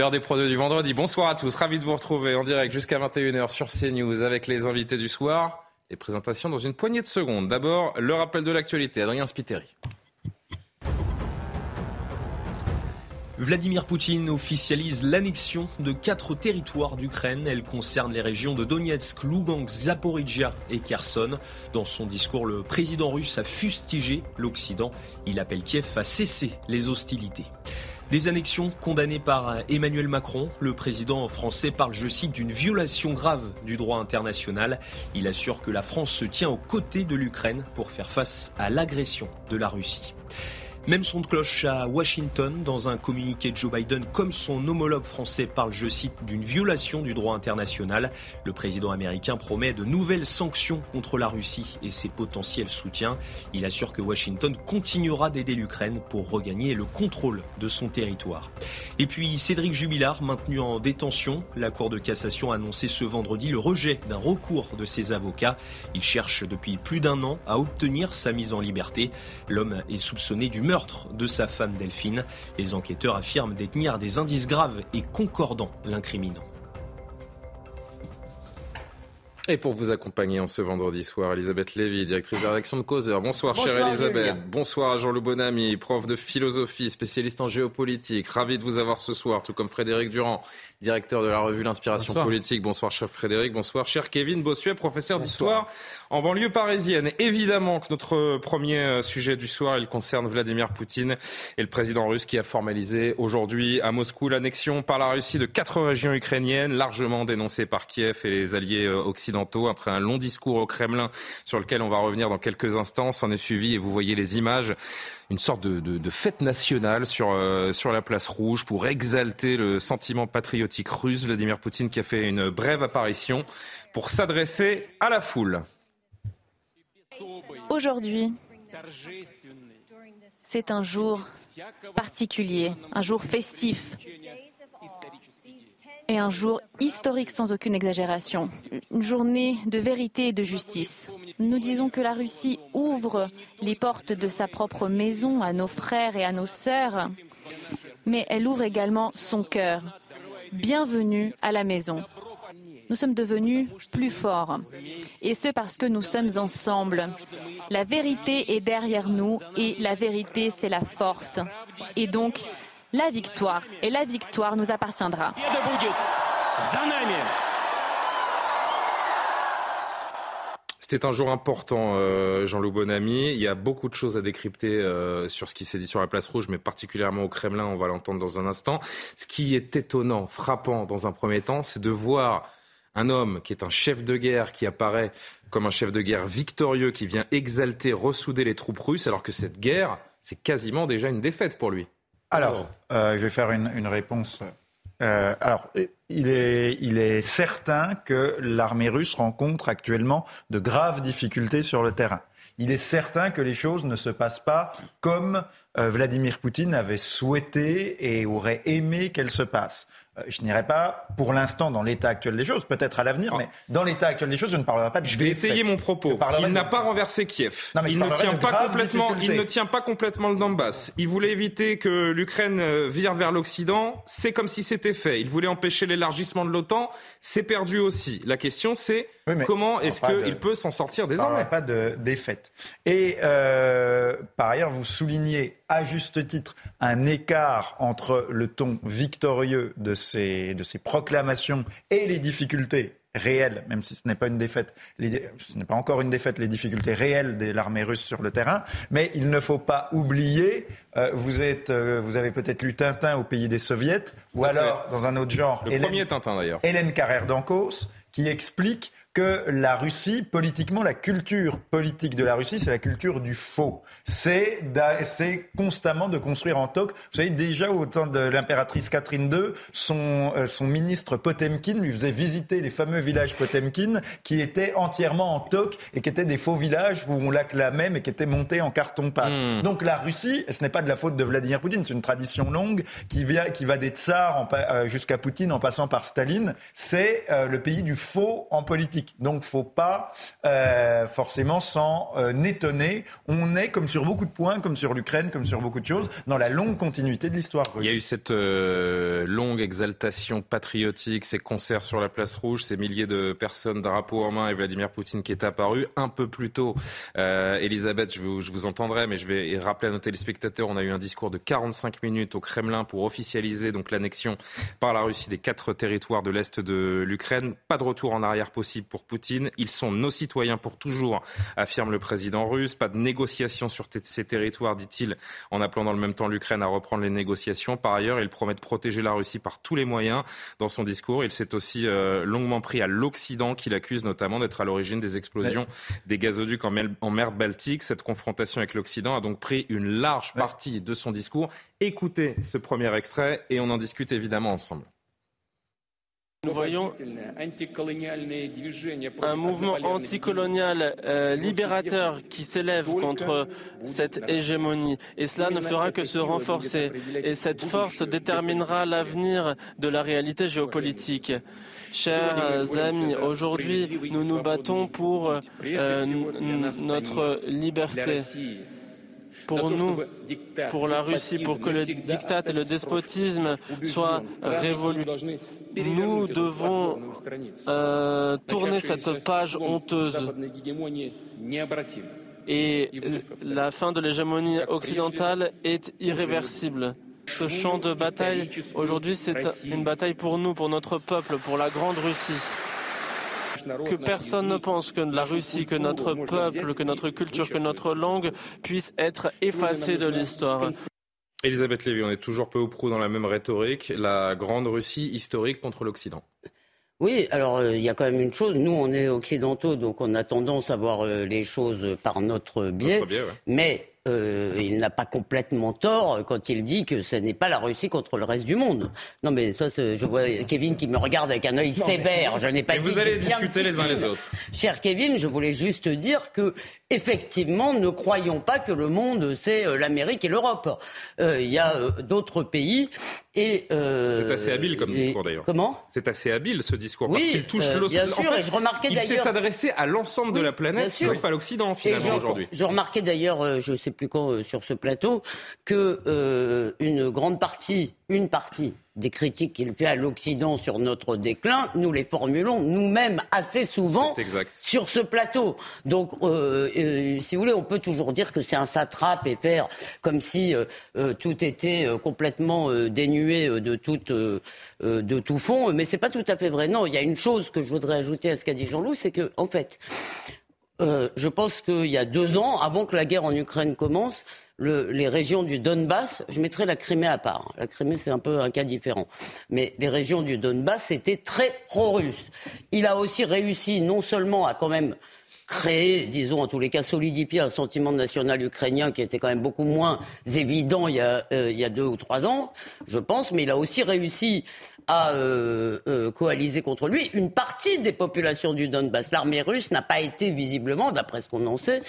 L'heure des produits du vendredi. Bonsoir à tous. Ravi de vous retrouver en direct jusqu'à 21h sur CNews avec les invités du soir. Et présentation dans une poignée de secondes. D'abord, le rappel de l'actualité. Adrien Spiteri. Vladimir Poutine officialise l'annexion de quatre territoires d'Ukraine. Elle concerne les régions de Donetsk, Lugansk, Zaporizhia et Kherson. Dans son discours, le président russe a fustigé l'Occident. Il appelle Kiev à cesser les hostilités. Des annexions condamnées par Emmanuel Macron. Le président français parle, je cite, d'une violation grave du droit international. Il assure que la France se tient aux côtés de l'Ukraine pour faire face à l'agression de la Russie. Même son de cloche à Washington. Dans un communiqué de Joe Biden, comme son homologue français parle, je cite, d'une violation du droit international. Le président américain promet de nouvelles sanctions contre la Russie et ses potentiels soutiens. Il assure que Washington continuera d'aider l'Ukraine pour regagner le contrôle de son territoire. Et puis Cédric Jubilard, maintenu en détention. La Cour de cassation a annoncé ce vendredi le rejet d'un recours de ses avocats. Il cherche depuis plus d'un an à obtenir sa mise en liberté. L'homme est soupçonné du meurtre de sa femme Delphine. Les enquêteurs affirment détenir des indices graves et concordants l'incriminant. Et pour vous accompagner en ce vendredi soir, Elisabeth Lévy, directrice de la rédaction de Causeur. Bonsoir, chère Bonsoir, Elisabeth. Julien. Bonsoir à Jean-Loup Bonamy, prof de philosophie, spécialiste en géopolitique. Ravi de vous avoir ce soir, tout comme Frédéric Durand, directeur de la revue L'Inspiration Bonsoir. politique. Bonsoir, cher Frédéric. Bonsoir, cher Kevin Bossuet, professeur d'histoire en banlieue parisienne. Évidemment que notre premier euh, sujet du soir, il concerne Vladimir Poutine et le président russe qui a formalisé aujourd'hui à Moscou l'annexion par la Russie de quatre régions ukrainiennes, largement dénoncées par Kiev et les alliés euh, occidentaux. Après un long discours au Kremlin sur lequel on va revenir dans quelques instants, s'en est suivi, et vous voyez les images, une sorte de, de- de fête nationale sur, euh, sur la place rouge pour exalter le sentiment patriotique russe. Vladimir Poutine qui a fait une brève apparition pour s'adresser à la foule. Aujourd'hui, c'est un jour particulier, un jour festif et un jour historique sans aucune exagération, une journée de vérité et de justice. Nous disons que la Russie ouvre les portes de sa propre maison à nos frères et à nos sœurs, mais elle ouvre également son cœur. Bienvenue à la maison. Nous sommes devenus plus forts. Et ce parce que nous sommes ensemble. La vérité est derrière nous et la vérité, c'est la force. Et donc, la victoire. Et la victoire nous appartiendra. C'était un jour important, euh, Jean-Loup Bonamy. Il y a beaucoup de choses à décrypter euh, sur ce qui s'est dit sur la place rouge, mais particulièrement au Kremlin, on va l'entendre dans un instant. Ce qui est étonnant, frappant dans un premier temps, c'est de voir un homme qui est un chef de guerre, qui apparaît comme un chef de guerre victorieux, qui vient exalter, ressouder les troupes russes, alors que cette guerre, c'est quasiment déjà une défaite pour lui. Alors, euh, je vais faire une, une réponse. Euh, alors, il est, il est certain que l'armée russe rencontre actuellement de graves difficultés sur le terrain. Il est certain que les choses ne se passent pas comme Vladimir Poutine avait souhaité et aurait aimé qu'elles se passent. Euh, je n'irai pas, pour l'instant, dans l'état actuel des choses, peut-être à l'avenir, mais dans l'état actuel des choses, je ne parlerai pas de Je vais étayer mon propos. Il de- n'a pas renversé Kiev. Non, mais je il ne tient pas complètement. Il difficultés. ne tient pas complètement le Donbass. Il voulait éviter que l'Ukraine euh, vire vers l'Occident. C'est comme si c'était fait. Il voulait empêcher l'élargissement de l'OTAN. C'est perdu aussi. La question, c'est Oui, comment est-ce de- qu'il peut s'en sortir désormais? pas de défaite. Et euh, par ailleurs, vous soulignez à juste titre un écart entre le ton victorieux de ces, de ces proclamations et les difficultés réelles, même si ce n'est pas une défaite, les- ce n'est pas encore une défaite, les difficultés réelles de l'armée russe sur le terrain. Mais il ne faut pas oublier, euh, vous, êtes, euh, vous avez peut-être lu Tintin au pays des soviets, ou fait. alors, dans un autre genre, Le Hélène- premier Tintin d'ailleurs. Hélène Carrère d'Ancos qui explique que la Russie, politiquement, la culture politique de la Russie, c'est la culture du faux. C'est constamment de construire en toc. Vous savez, déjà au temps de l'impératrice Catherine II, son, euh, son ministre Potemkin lui faisait visiter les fameux villages Potemkin qui étaient entièrement en toc et qui étaient des faux villages où on l'acclamait mais qui étaient montés en carton-pâte. Hmm. Donc la Russie, ce n'est pas de la faute de Vladimir Poutine, c'est une tradition longue qui, vient, qui va des tsars euh, jusqu'à Poutine en passant par Staline. C'est euh, le pays du faux en politique. Donc faut pas euh, forcément s'en étonner. On est, comme sur beaucoup de points, comme sur l'Ukraine, comme sur beaucoup de choses, dans la longue continuité de l'histoire Il y a eu cette longue exaltation patriotique, ces concerts sur la place rouge, ces milliers de personnes, drapeaux en main et Vladimir Poutine qui est apparu un peu plus tôt. Elisabeth, je vous, je vous entendrai, mais je vais rappeler à nos téléspectateurs, on a eu un discours de 45 minutes au Kremlin pour officialiser donc l'annexion par la Russie des quatre territoires de l'est de l'Ukraine. Pas de retour en arrière possible pour Poutine. Ils sont nos citoyens pour toujours, affirme le président russe. Pas de négociations sur ces territoires, dit-il, en appelant dans le même temps l'Ukraine à reprendre les négociations. Par ailleurs, il promet de protéger la Russie par tous les moyens. Dans son discours, il s'est aussi euh, longuement pris à l'Occident, qu'il accuse notamment d'être à l'origine des explosions des gazoducs en mer Baltique. Cette confrontation avec l'Occident a donc pris une large partie de son discours. Écoutez ce premier extrait et on en discute évidemment ensemble. Nous voyons un mouvement anticolonial euh, libérateur qui s'élève contre cette hégémonie. Et cela ne fera que se renforcer. Et cette force déterminera l'avenir de la réalité géopolitique. Chers amis, aujourd'hui, nous nous battons pour euh, notre liberté pour nous, pour la Russie, pour que le diktat et le despotisme soient révolus. Nous devons euh, tourner cette page honteuse. Et la fin de l'hégémonie occidentale est irréversible. Ce champ de bataille, aujourd'hui, c'est une bataille pour nous, pour notre peuple, pour la grande Russie que personne ne pense que la Russie, que notre peuple, que notre culture, que notre langue puisse être effacée de l'histoire. Elisabeth Lévy, on est toujours peu ou prou dans la même rhétorique, la grande Russie historique contre l'Occident. Oui, alors euh, il y a quand même une chose, nous on est occidentaux, donc on a tendance à voir euh, les choses par notre biais, mais euh, il n'a pas complètement tort quand il dit que ce n'est pas la Russie contre le reste du monde. Non, mais ça, je vois Kevin qui me regarde avec un œil sévère. Je n'ai pas. vous allez discuter les uns les autres. Cher Kevin, je voulais juste dire que effectivement, ne croyons pas que le monde c'est euh, l'Amérique et l'Europe. Euh, il y a d'autres pays et c'est assez habile comme discours d'ailleurs. Comment? C'est assez habile ce discours parce qu'il touche l'Occident. Bien sûr, je remarquais il s'est adressé à l'ensemble de la planète, sauf à l'Occident finalement aujourd'hui. Je remarquais d'ailleurs, je sais plus quand euh, sur ce plateau, que euh, une grande partie, une partie des critiques qu'il fait à l'Occident sur notre déclin, nous les formulons nous-mêmes assez souvent sur ce plateau. Donc, euh, si vous voulez, on peut toujours dire que c'est un satrape et faire comme si tout était complètement dénué de tout, de tout fond, mais c'est pas tout à fait vrai. Non, il y a une chose que je voudrais ajouter à ce qu'a dit Jean-Loup, c'est que, en fait, euh, je pense qu'il y a deux ans, avant que la guerre en Ukraine commence, les régions du Donbass, je mettrai la Crimée à part. La Crimée, c'est un peu un cas différent. Mais les régions du Donbass étaient très pro-russes. Il a aussi réussi non seulement à quand même créer, disons en tous les cas, solidifier un sentiment national ukrainien qui était quand même beaucoup moins évident y a, euh, il y a deux ou trois ans, je pense, mais il a aussi réussi a euh, euh, coalisé contre lui une partie des populations du Donbass. L'armée russe n'a pas été visiblement, d'après ce qu'on en sait,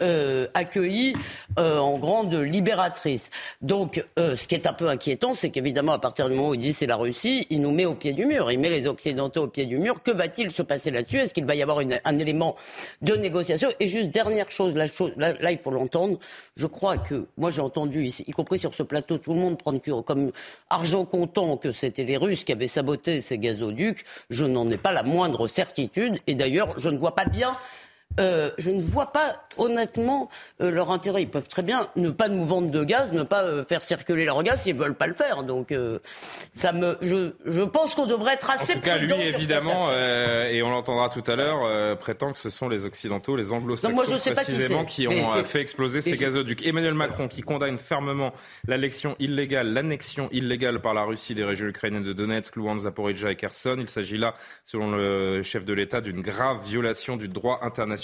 euh, accueillie euh, en grande libératrice. Donc, euh, ce qui est un peu inquiétant, c'est qu'évidemment, à partir du moment où il dit c'est la Russie, il nous met au pied du mur, il met les Occidentaux au pied du mur. Que va-t-il se passer là-dessus? Est-ce qu'il va y avoir un élément de négociation? Et juste dernière chose, là, il faut l'entendre. Je crois que moi j'ai entendu, y compris sur ce plateau, tout le monde prendre comme argent comptant que c'était les Russes qui avaient saboté ces gazoducs. Je n'en ai pas la moindre certitude. Et d'ailleurs, je ne vois pas bien euh, je ne vois pas honnêtement euh, leur intérêt. Ils peuvent très bien ne pas nous vendre de gaz, ne pas euh, faire circuler leur gaz s'ils veulent pas le faire. Donc ça me, je, je pense qu'on devrait être assez. En tout cas, lui évidemment, et on l'entendra tout à l'heure, prétend que ce sont les occidentaux, les anglo-saxons précisément, qui, qui ont fait exploser ces gazoducs. Emmanuel Macron qui condamne fermement l'annexion illégale, l'annexion illégale par la Russie des régions ukrainiennes de Donetsk, Luhansk, Zaporizhia et Kherson. Il s'agit là, selon le chef de l'État, d'une grave violation du droit international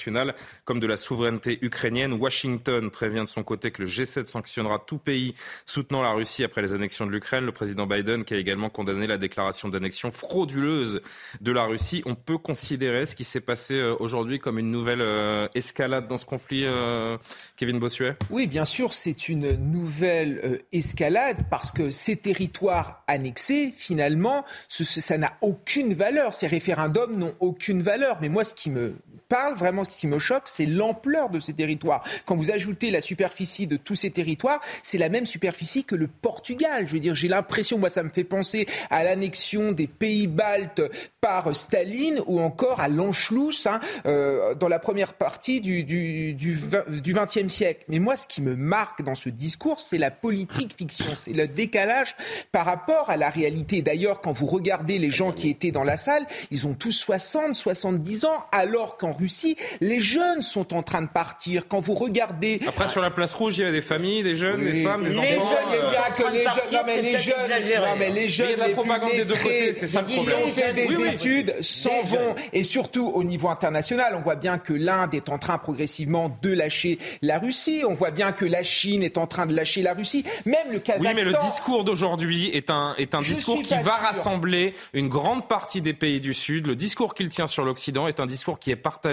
comme de la souveraineté ukrainienne. Washington prévient de son côté que le G7 sanctionnera tout pays soutenant la Russie après les annexions de l'Ukraine. Le président Biden qui a également condamné la déclaration d'annexion frauduleuse de la Russie. On peut considérer ce qui s'est passé euh, aujourd'hui comme une nouvelle euh, escalade dans ce conflit, euh, Kevin Bossuet? Oui, bien sûr, c'est une nouvelle escalade parce que ces territoires annexés, finalement, ça n'a aucune valeur. Ces référendums n'ont aucune valeur. Mais moi, ce qui me parle, vraiment, ce qui me choque, c'est l'ampleur de ces territoires. Quand vous ajoutez la superficie de tous ces territoires, c'est la même superficie que le Portugal. Je veux dire, j'ai l'impression, moi, ça me fait penser à l'annexion des pays baltes par Staline ou encore à l'Anschluss hein, euh, dans la première partie du, du, du, du XXe siècle. Mais moi, ce qui me marque dans ce discours, c'est la politique fiction, c'est le décalage par rapport à la réalité. D'ailleurs, quand vous regardez les gens qui étaient dans la salle, ils ont tous 60, 70 ans, alors qu'en Russie, les jeunes sont en train de partir. Quand vous regardez... Après, sur la place rouge, il y a des familles, des jeunes, des femmes, des les enfants. Jeunes, il y a que les jeunes, non mais les jeunes, non mais les jeunes, il y a de la propagande des deux côtés, c'est ça le problème. Qui ont fait des oui, études s'en vont. Et surtout, au niveau international, on voit bien que l'Inde est en train progressivement de lâcher la Russie. On voit bien que la Chine est en train de lâcher la Russie. Même le Kazakhstan... Oui, mais le discours d'aujourd'hui est un, est un discours qui va sûr. rassembler une grande partie des pays du Sud. Le discours qu'il tient sur l'Occident est un discours qui est partagé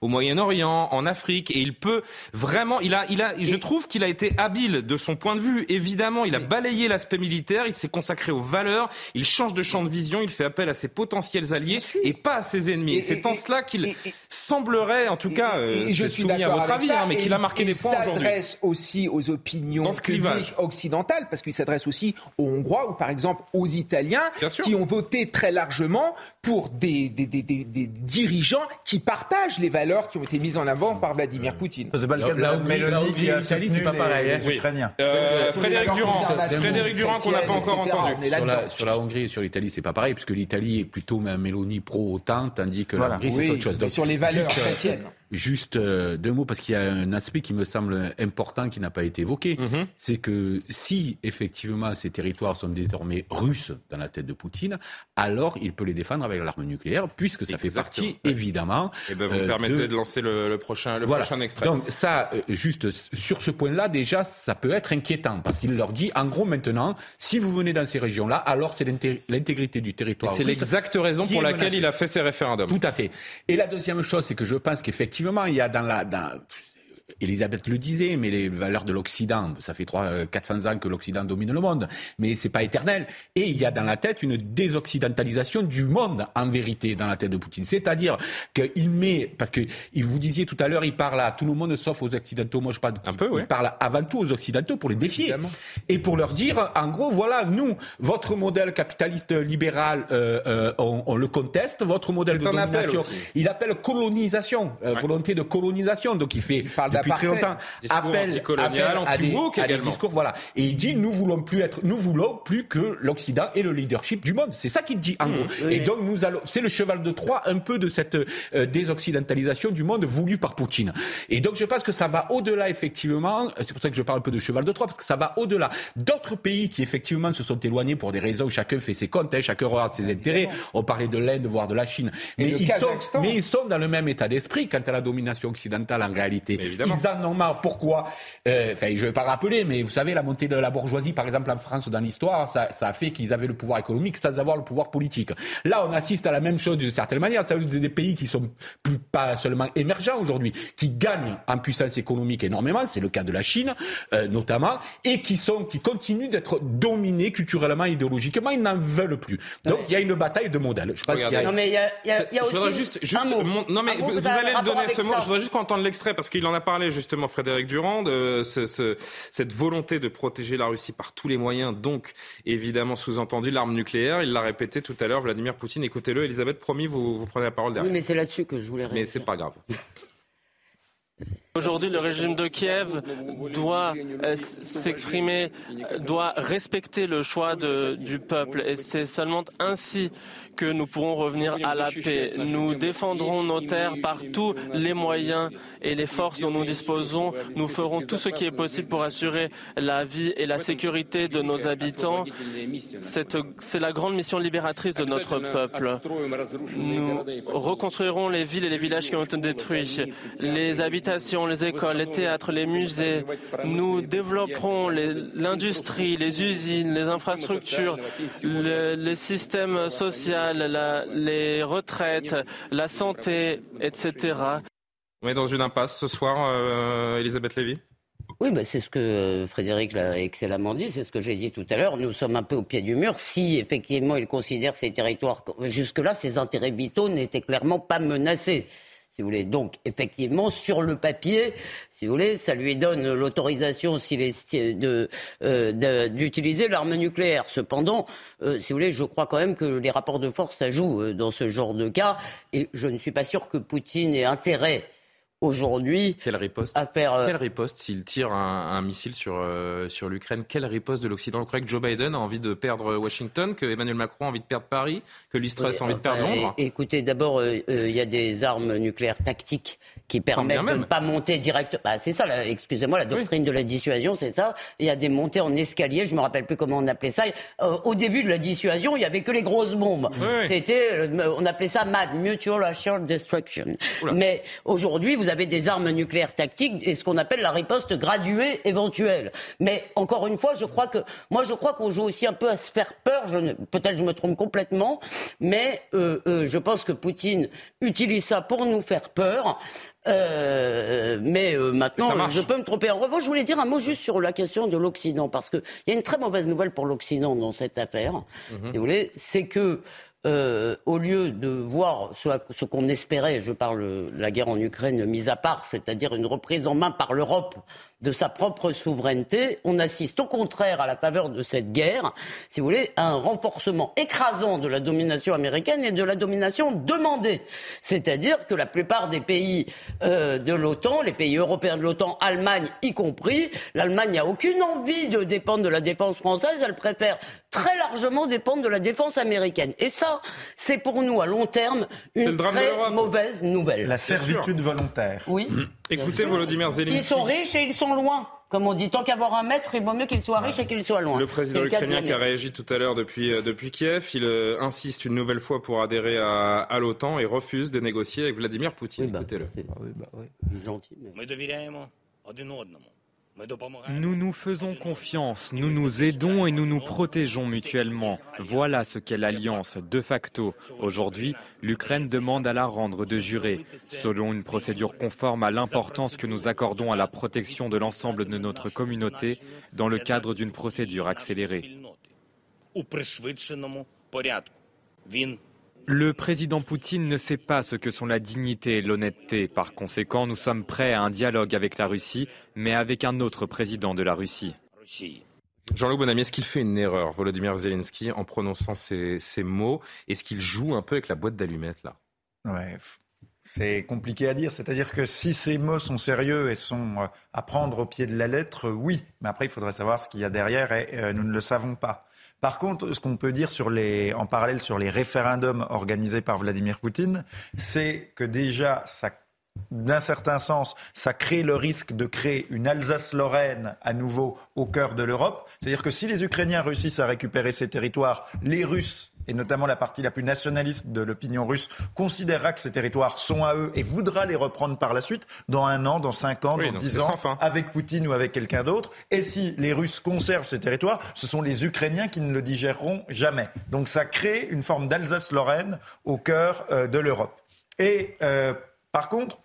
au Moyen-Orient, en Afrique, et il peut vraiment, il a, il a, je trouve qu'il a été habile de son point de vue. Évidemment, il a balayé l'aspect militaire, il s'est consacré aux valeurs, il change de champ de vision, il fait appel à ses potentiels alliés et pas à ses ennemis. Et c'est en cela qu'il semblerait, en tout cas, euh, je suis soumis à votre avis, hein, mais qu'il a marqué des points aujourd'hui. Il s'adresse aussi aux opinions publiques occidentales, parce qu'il s'adresse aussi aux Hongrois ou par exemple aux Italiens, qui ont voté très largement pour des, des, des, des, dirigeants qui partagent les valeurs qui ont été mises en avant par Vladimir Poutine. C'est pas le cas de la Mélanie qui a l'Italie, c'est pas pareil. Les, Ukrainiens. Euh, Frédéric Durand, Frédéric Durand qu'on n'a pas encore entendu. Sur la, sur la Hongrie et sur l'Italie, c'est pas pareil, puisque l'Italie est plutôt même Mélanie pro-OTAN, tandis que voilà. la Hongrie, oui, c'est autre chose. Donc, sur les valeurs chrétiennes. Juste euh, deux mots, parce qu'il y a un aspect qui me semble important qui n'a pas été évoqué. -hmm. C'est que si effectivement ces territoires sont désormais russes dans la tête de Poutine, alors il peut les défendre avec l'arme nucléaire, puisque ça Exactement. fait partie, évidemment. Et ben vous me permettez de... de, lancer le, le prochain, le voilà. prochain extrait. Donc ça, euh, juste sur ce point-là, déjà, ça peut être inquiétant, parce qu'il leur dit, en gros, maintenant, si vous venez dans ces régions-là, alors c'est l'intégrité du territoire. C'est l'exacte raison pour laquelle menacée. il a fait ces référendums. Tout à fait. Et la deuxième chose, c'est que je pense qu'effectivement, il y a dans la... Dans, Elisabeth le disait, mais les valeurs de l'Occident, ça fait 3, 400 ans que l'Occident domine le monde, mais c'est pas éternel. Et il y a dans la tête une désoccidentalisation du monde, en vérité, dans la tête de Poutine. C'est-à-dire qu'il met, parce que vous disiez tout à l'heure, il parle à tout le monde sauf aux Occidentaux. Moi, je parle, Un peu, il parle avant tout aux Occidentaux pour les défier. Évidemment. Et pour leur dire, en gros, voilà, nous, votre modèle capitaliste libéral, euh, euh, on, on, le conteste, votre modèle de domination, il appelle colonisation, euh, ouais. volonté de colonisation. Donc il fait, il parle depuis très longtemps, appel, appel à, des, à des discours, voilà. Et il dit, nous voulons plus être, nous voulons plus que l'Occident ait le leadership du monde. C'est ça qu'il dit, en mmh, gros. Oui. Et donc nous allons, c'est le cheval de Troie un peu de cette euh, désoccidentalisation du monde voulue par Poutine. Et donc je pense que ça va au-delà, effectivement, c'est pour ça que je parle un peu de cheval de Troie, parce que ça va au-delà d'autres pays qui, effectivement, se sont éloignés pour des raisons où chacun fait ses comptes, hein, chacun regarde ses intérêts. On parlait de l'Inde, voire de la Chine. Mais ils, sont, mais ils sont dans le même état d'esprit quant à la domination occidentale, en réalité. Ils en ont marre. Pourquoi euh, Enfin, je ne vais pas rappeler, mais vous savez, la montée de la bourgeoisie, par exemple, en France, dans l'histoire, ça, ça, a fait qu'ils avaient le pouvoir économique sans avoir le pouvoir politique. Là, on assiste à la même chose d'une certaine manière. Ça veut dire des pays qui sont plus pas seulement émergents aujourd'hui, qui gagnent en puissance économique énormément. C'est le cas de la Chine, euh, notamment, et qui sont, qui continuent d'être dominés culturellement, idéologiquement. Ils n'en veulent plus. Donc, il y a une bataille de modèles. Je pense qu'il y a... Non, mais il y a, y a, y a aussi je voudrais juste, juste un mot. Mon, non, mais vous, allez le donner ce mot. Ça. Je voudrais juste qu'on entende l'extrait parce qu'il en a parlé justement Frédéric Durand, de ce, ce, cette volonté de protéger la Russie par tous les moyens, donc évidemment sous-entendu l'arme nucléaire. Il l'a répété tout à l'heure, Vladimir Poutine. Écoutez-le, Elisabeth, promis, vous, vous prenez la parole derrière. Oui, mais c'est là-dessus que je voulais réagir. Mais c'est pas grave. Aujourd'hui, le régime de Kiev doit euh, s'exprimer, doit respecter le choix du peuple. Et c'est seulement ainsi que nous pourrons revenir à la paix. Nous défendrons nos terres par tous les moyens et les forces dont nous disposons. Nous ferons tout ce qui est possible pour assurer la vie et la sécurité de nos habitants. C'est la grande mission libératrice de notre peuple. Nous reconstruirons les villes et les villages qui ont été détruits, les habitations les écoles, les théâtres, les musées. Nous développerons l'industrie, les, usines, les infrastructures, les systèmes sociaux, les retraites, la santé, etc. On est dans une impasse ce soir, euh, Elisabeth Lévy? Oui, bah, c'est ce que euh, Frédéric l'a excellemment dit, c'est ce que j'ai dit tout à l'heure. Nous sommes un peu au pied du mur. Si effectivement il considère ces territoires, jusque-là, ces intérêts vitaux n'étaient clairement pas menacés si vous voulez. Donc, effectivement, sur le papier, si vous voulez, ça lui donne l'autorisation euh, d'utiliser l'arme nucléaire. Cependant, euh, si vous voulez, je crois quand même que les rapports de force, ça euh, dans ce genre de cas. Et je ne suis pas sûr que Poutine ait intérêt aujourd'hui Quelle riposte. à faire. Euh, Quelle riposte s'il tire un, missile sur, euh, sur l'Ukraine. Quelle riposte de l'Occident. Vous croyez que Joe Biden a envie de perdre Washington, que Emmanuel Macron a envie de perdre Paris, que l'Istrus a envie de perdre Londres. Écoutez, d'abord, euh, il y a des armes nucléaires tactiques qui permettent de ne pas monter direct. Bah, c'est ça, excusez-moi, la doctrine de la dissuasion, c'est ça. Il y a des montées en escalier, je me rappelle plus comment on appelait ça. au début de la dissuasion, il y avait que les grosses bombes. C'était, on appelait ça MAD, Mutual Assured Destruction. Mais aujourd'hui, vous avez des armes nucléaires tactiques et ce qu'on appelle la riposte graduée éventuelle. Mais encore une fois, je crois que moi, je crois qu'on joue aussi un peu à se faire peur. Peut-être je me trompe complètement, mais euh, euh, je pense que Poutine utilise ça pour nous faire peur. Euh, mais maintenant, je peux me tromper. En revanche, je voulais dire un mot juste sur la question de l'Occident, parce qu'il y a une très mauvaise nouvelle pour l'Occident dans cette affaire. Mhm. vous voulez, c'est que euh, au lieu de voir ce, ce qu'on espérait, je parle de la guerre en Ukraine mise à part, c'est-à-dire une reprise en main par l'Europe de sa propre souveraineté. On assiste au contraire, à la faveur de cette guerre, si vous voulez, à un renforcement écrasant de la domination américaine et de la domination demandée. C'est-à-dire que la plupart des pays euh, de l'OTAN, les pays européens de l'OTAN, Allemagne y compris, l'Allemagne n'a aucune envie de dépendre de la défense française, elle préfère très largement dépendre de la défense américaine. Et ça, c'est pour nous à long terme une très mauvaise nouvelle. La servitude volontaire. Oui. Mmh. Écoutez Volodymyr Zelensky. Ils sont riches et ils sont loin. Comme on dit, tant qu'avoir un maître, il vaut mieux qu'il soit riche et qu'il soit loin. Le président ukrainien qui a réagi tout à l'heure depuis, euh, depuis Kiev, il euh, insiste une nouvelle fois pour adhérer à, à l'OTAN et refuse de négocier avec Vladimir Poutine. Oui, bah, Écoutez-le. Ah oui, bah, oui. Gentil. Mais... Nous nous faisons confiance, nous nous aidons et nous nous protégeons mutuellement. Voilà ce qu'est l'alliance de facto. Aujourd'hui, l'Ukraine demande à la rendre de jurer, selon une procédure conforme à l'importance que nous accordons à la protection de l'ensemble de notre communauté dans le cadre d'une procédure accélérée. Le président Poutine ne sait pas ce que sont la dignité et l'honnêteté. Par conséquent, nous sommes prêts à un dialogue avec la Russie, mais avec un autre président de la Russie. Jean-Loup Bonamy, est-ce qu'il fait une erreur, Volodymyr Zelensky, en prononçant ces, mots? Est-ce qu'il joue un peu avec la boîte d'allumettes, là? Ouais, C'est compliqué à dire. C'est-à-dire que si ces mots sont sérieux et sont euh, à prendre au pied de la lettre, oui. Mais après, il faudrait savoir ce qu'il y a derrière et euh, nous ne le savons pas. Par contre, ce qu'on peut dire sur les, en parallèle sur les référendums organisés par Vladimir Poutine, c'est que déjà, ça d'un certain sens, ça crée le risque de créer une Alsace-Lorraine à nouveau au cœur de l'Europe. C'est-à-dire que si les Ukrainiens réussissent à récupérer ces territoires, les Russes et notamment la partie la plus nationaliste de l'opinion russe, considérera que ces territoires sont à eux et voudra les reprendre par la suite, dans un an, dans cinq ans, dans dix ans, avec Poutine ou avec quelqu'un d'autre. Et si les Russes conservent ces territoires, ce sont les Ukrainiens qui ne le digéreront jamais. Donc ça crée une forme d'Alsace-Lorraine au cœur euh, de l'Europe. Et euh, par contre,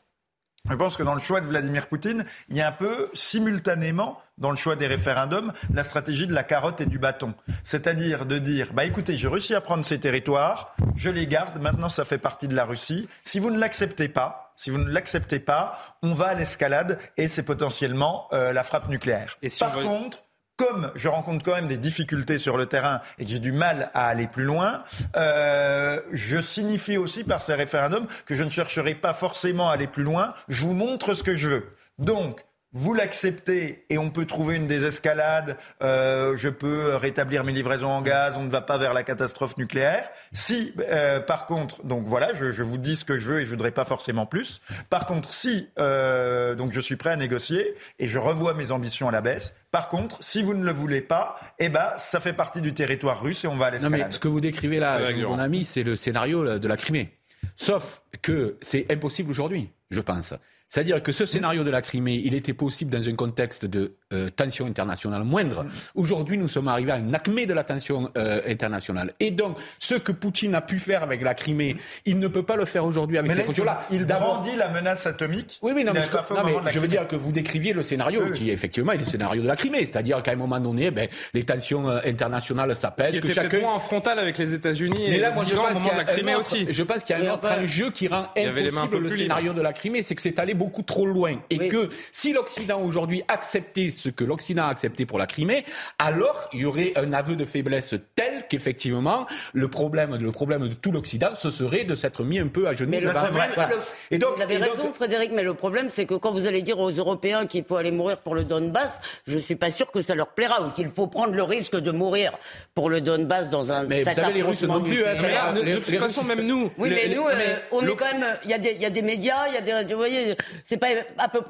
je pense que dans le choix de Vladimir Poutine, il y a un peu simultanément dans le choix des référendums la stratégie de la carotte et du bâton. C'est-à-dire de dire, bah écoutez, j'ai réussi à prendre ces territoires, je les garde, maintenant ça fait partie de la Russie. Si vous ne l'acceptez pas, si vous ne l'acceptez pas, on va à l'escalade et c'est potentiellement euh, la frappe nucléaire. Et Par contre, comme je rencontre quand même des difficultés sur le terrain et que j'ai du mal à aller plus loin, euh, je signifie aussi par ces référendums que je ne chercherai pas forcément à aller plus loin. Je vous montre ce que je veux. Donc, vous l'acceptez et on peut trouver une désescalade, euh, je peux rétablir mes livraisons en gaz, on ne va pas vers la catastrophe nucléaire. Si, euh, par contre, donc voilà, je, je, vous dis ce que je veux et je voudrais pas forcément plus. Par contre, si, euh, donc je suis prêt à négocier et je revois mes ambitions à la baisse. Par contre, si vous ne le voulez pas, eh ben, ça fait partie du territoire russe et on va à l'escalade. Non mais ce que vous décrivez là, mon ami, c'est le scénario de la Crimée. Sauf que c'est impossible aujourd'hui, je pense. C'est-à-dire que ce scénario de la Crimée, il était possible dans un contexte de euh, tension internationale moindre. Aujourd'hui, nous sommes arrivés à un acmé de la tension euh, internationale. Et donc, ce que Poutine a pu faire avec la Crimée, il ne peut pas le faire aujourd'hui avec ces régions-là. Il brandit la menace atomique. Oui, oui, non, mais, je, non, mais je veux dire que vous décriviez le scénario oui. qui, effectivement, est le scénario de la Crimée. C'est-à-dire qu'à un moment donné, ben, les tensions euh, internationales s'appellent. Que chacun moins en frontal avec les États-Unis. Mais là, moi, je pense qu'il y a la Crimée aussi. Je pense qu'il y a un autre enjeu qui rend impossible le scénario de la Crimée, c'est que c'est allé beaucoup trop loin. Et que si l'Occident aujourd'hui acceptait ce que l'Occident a accepté pour la Crimée, alors il y aurait un aveu de faiblesse tel qu'effectivement le problème, le problème de tout l'Occident, ce serait de s'être mis un peu à genoux. Mais le problème, voilà. le, et donc, vous avez raison, donc, Frédéric, mais le problème, c'est que quand vous allez dire aux Européens qu'il faut aller mourir pour le Donbass, je suis pas sûr que ça leur plaira ou qu'il faut prendre le risque de mourir pour le Donbass dans un. Mais vous savez, les Russes non plus. Hein, mais là, les, de toute les façon, même nous. Oui, mais nous, euh, on est quand même. Il y, a des, il y a des médias, il y a des. Vous voyez, c'est pas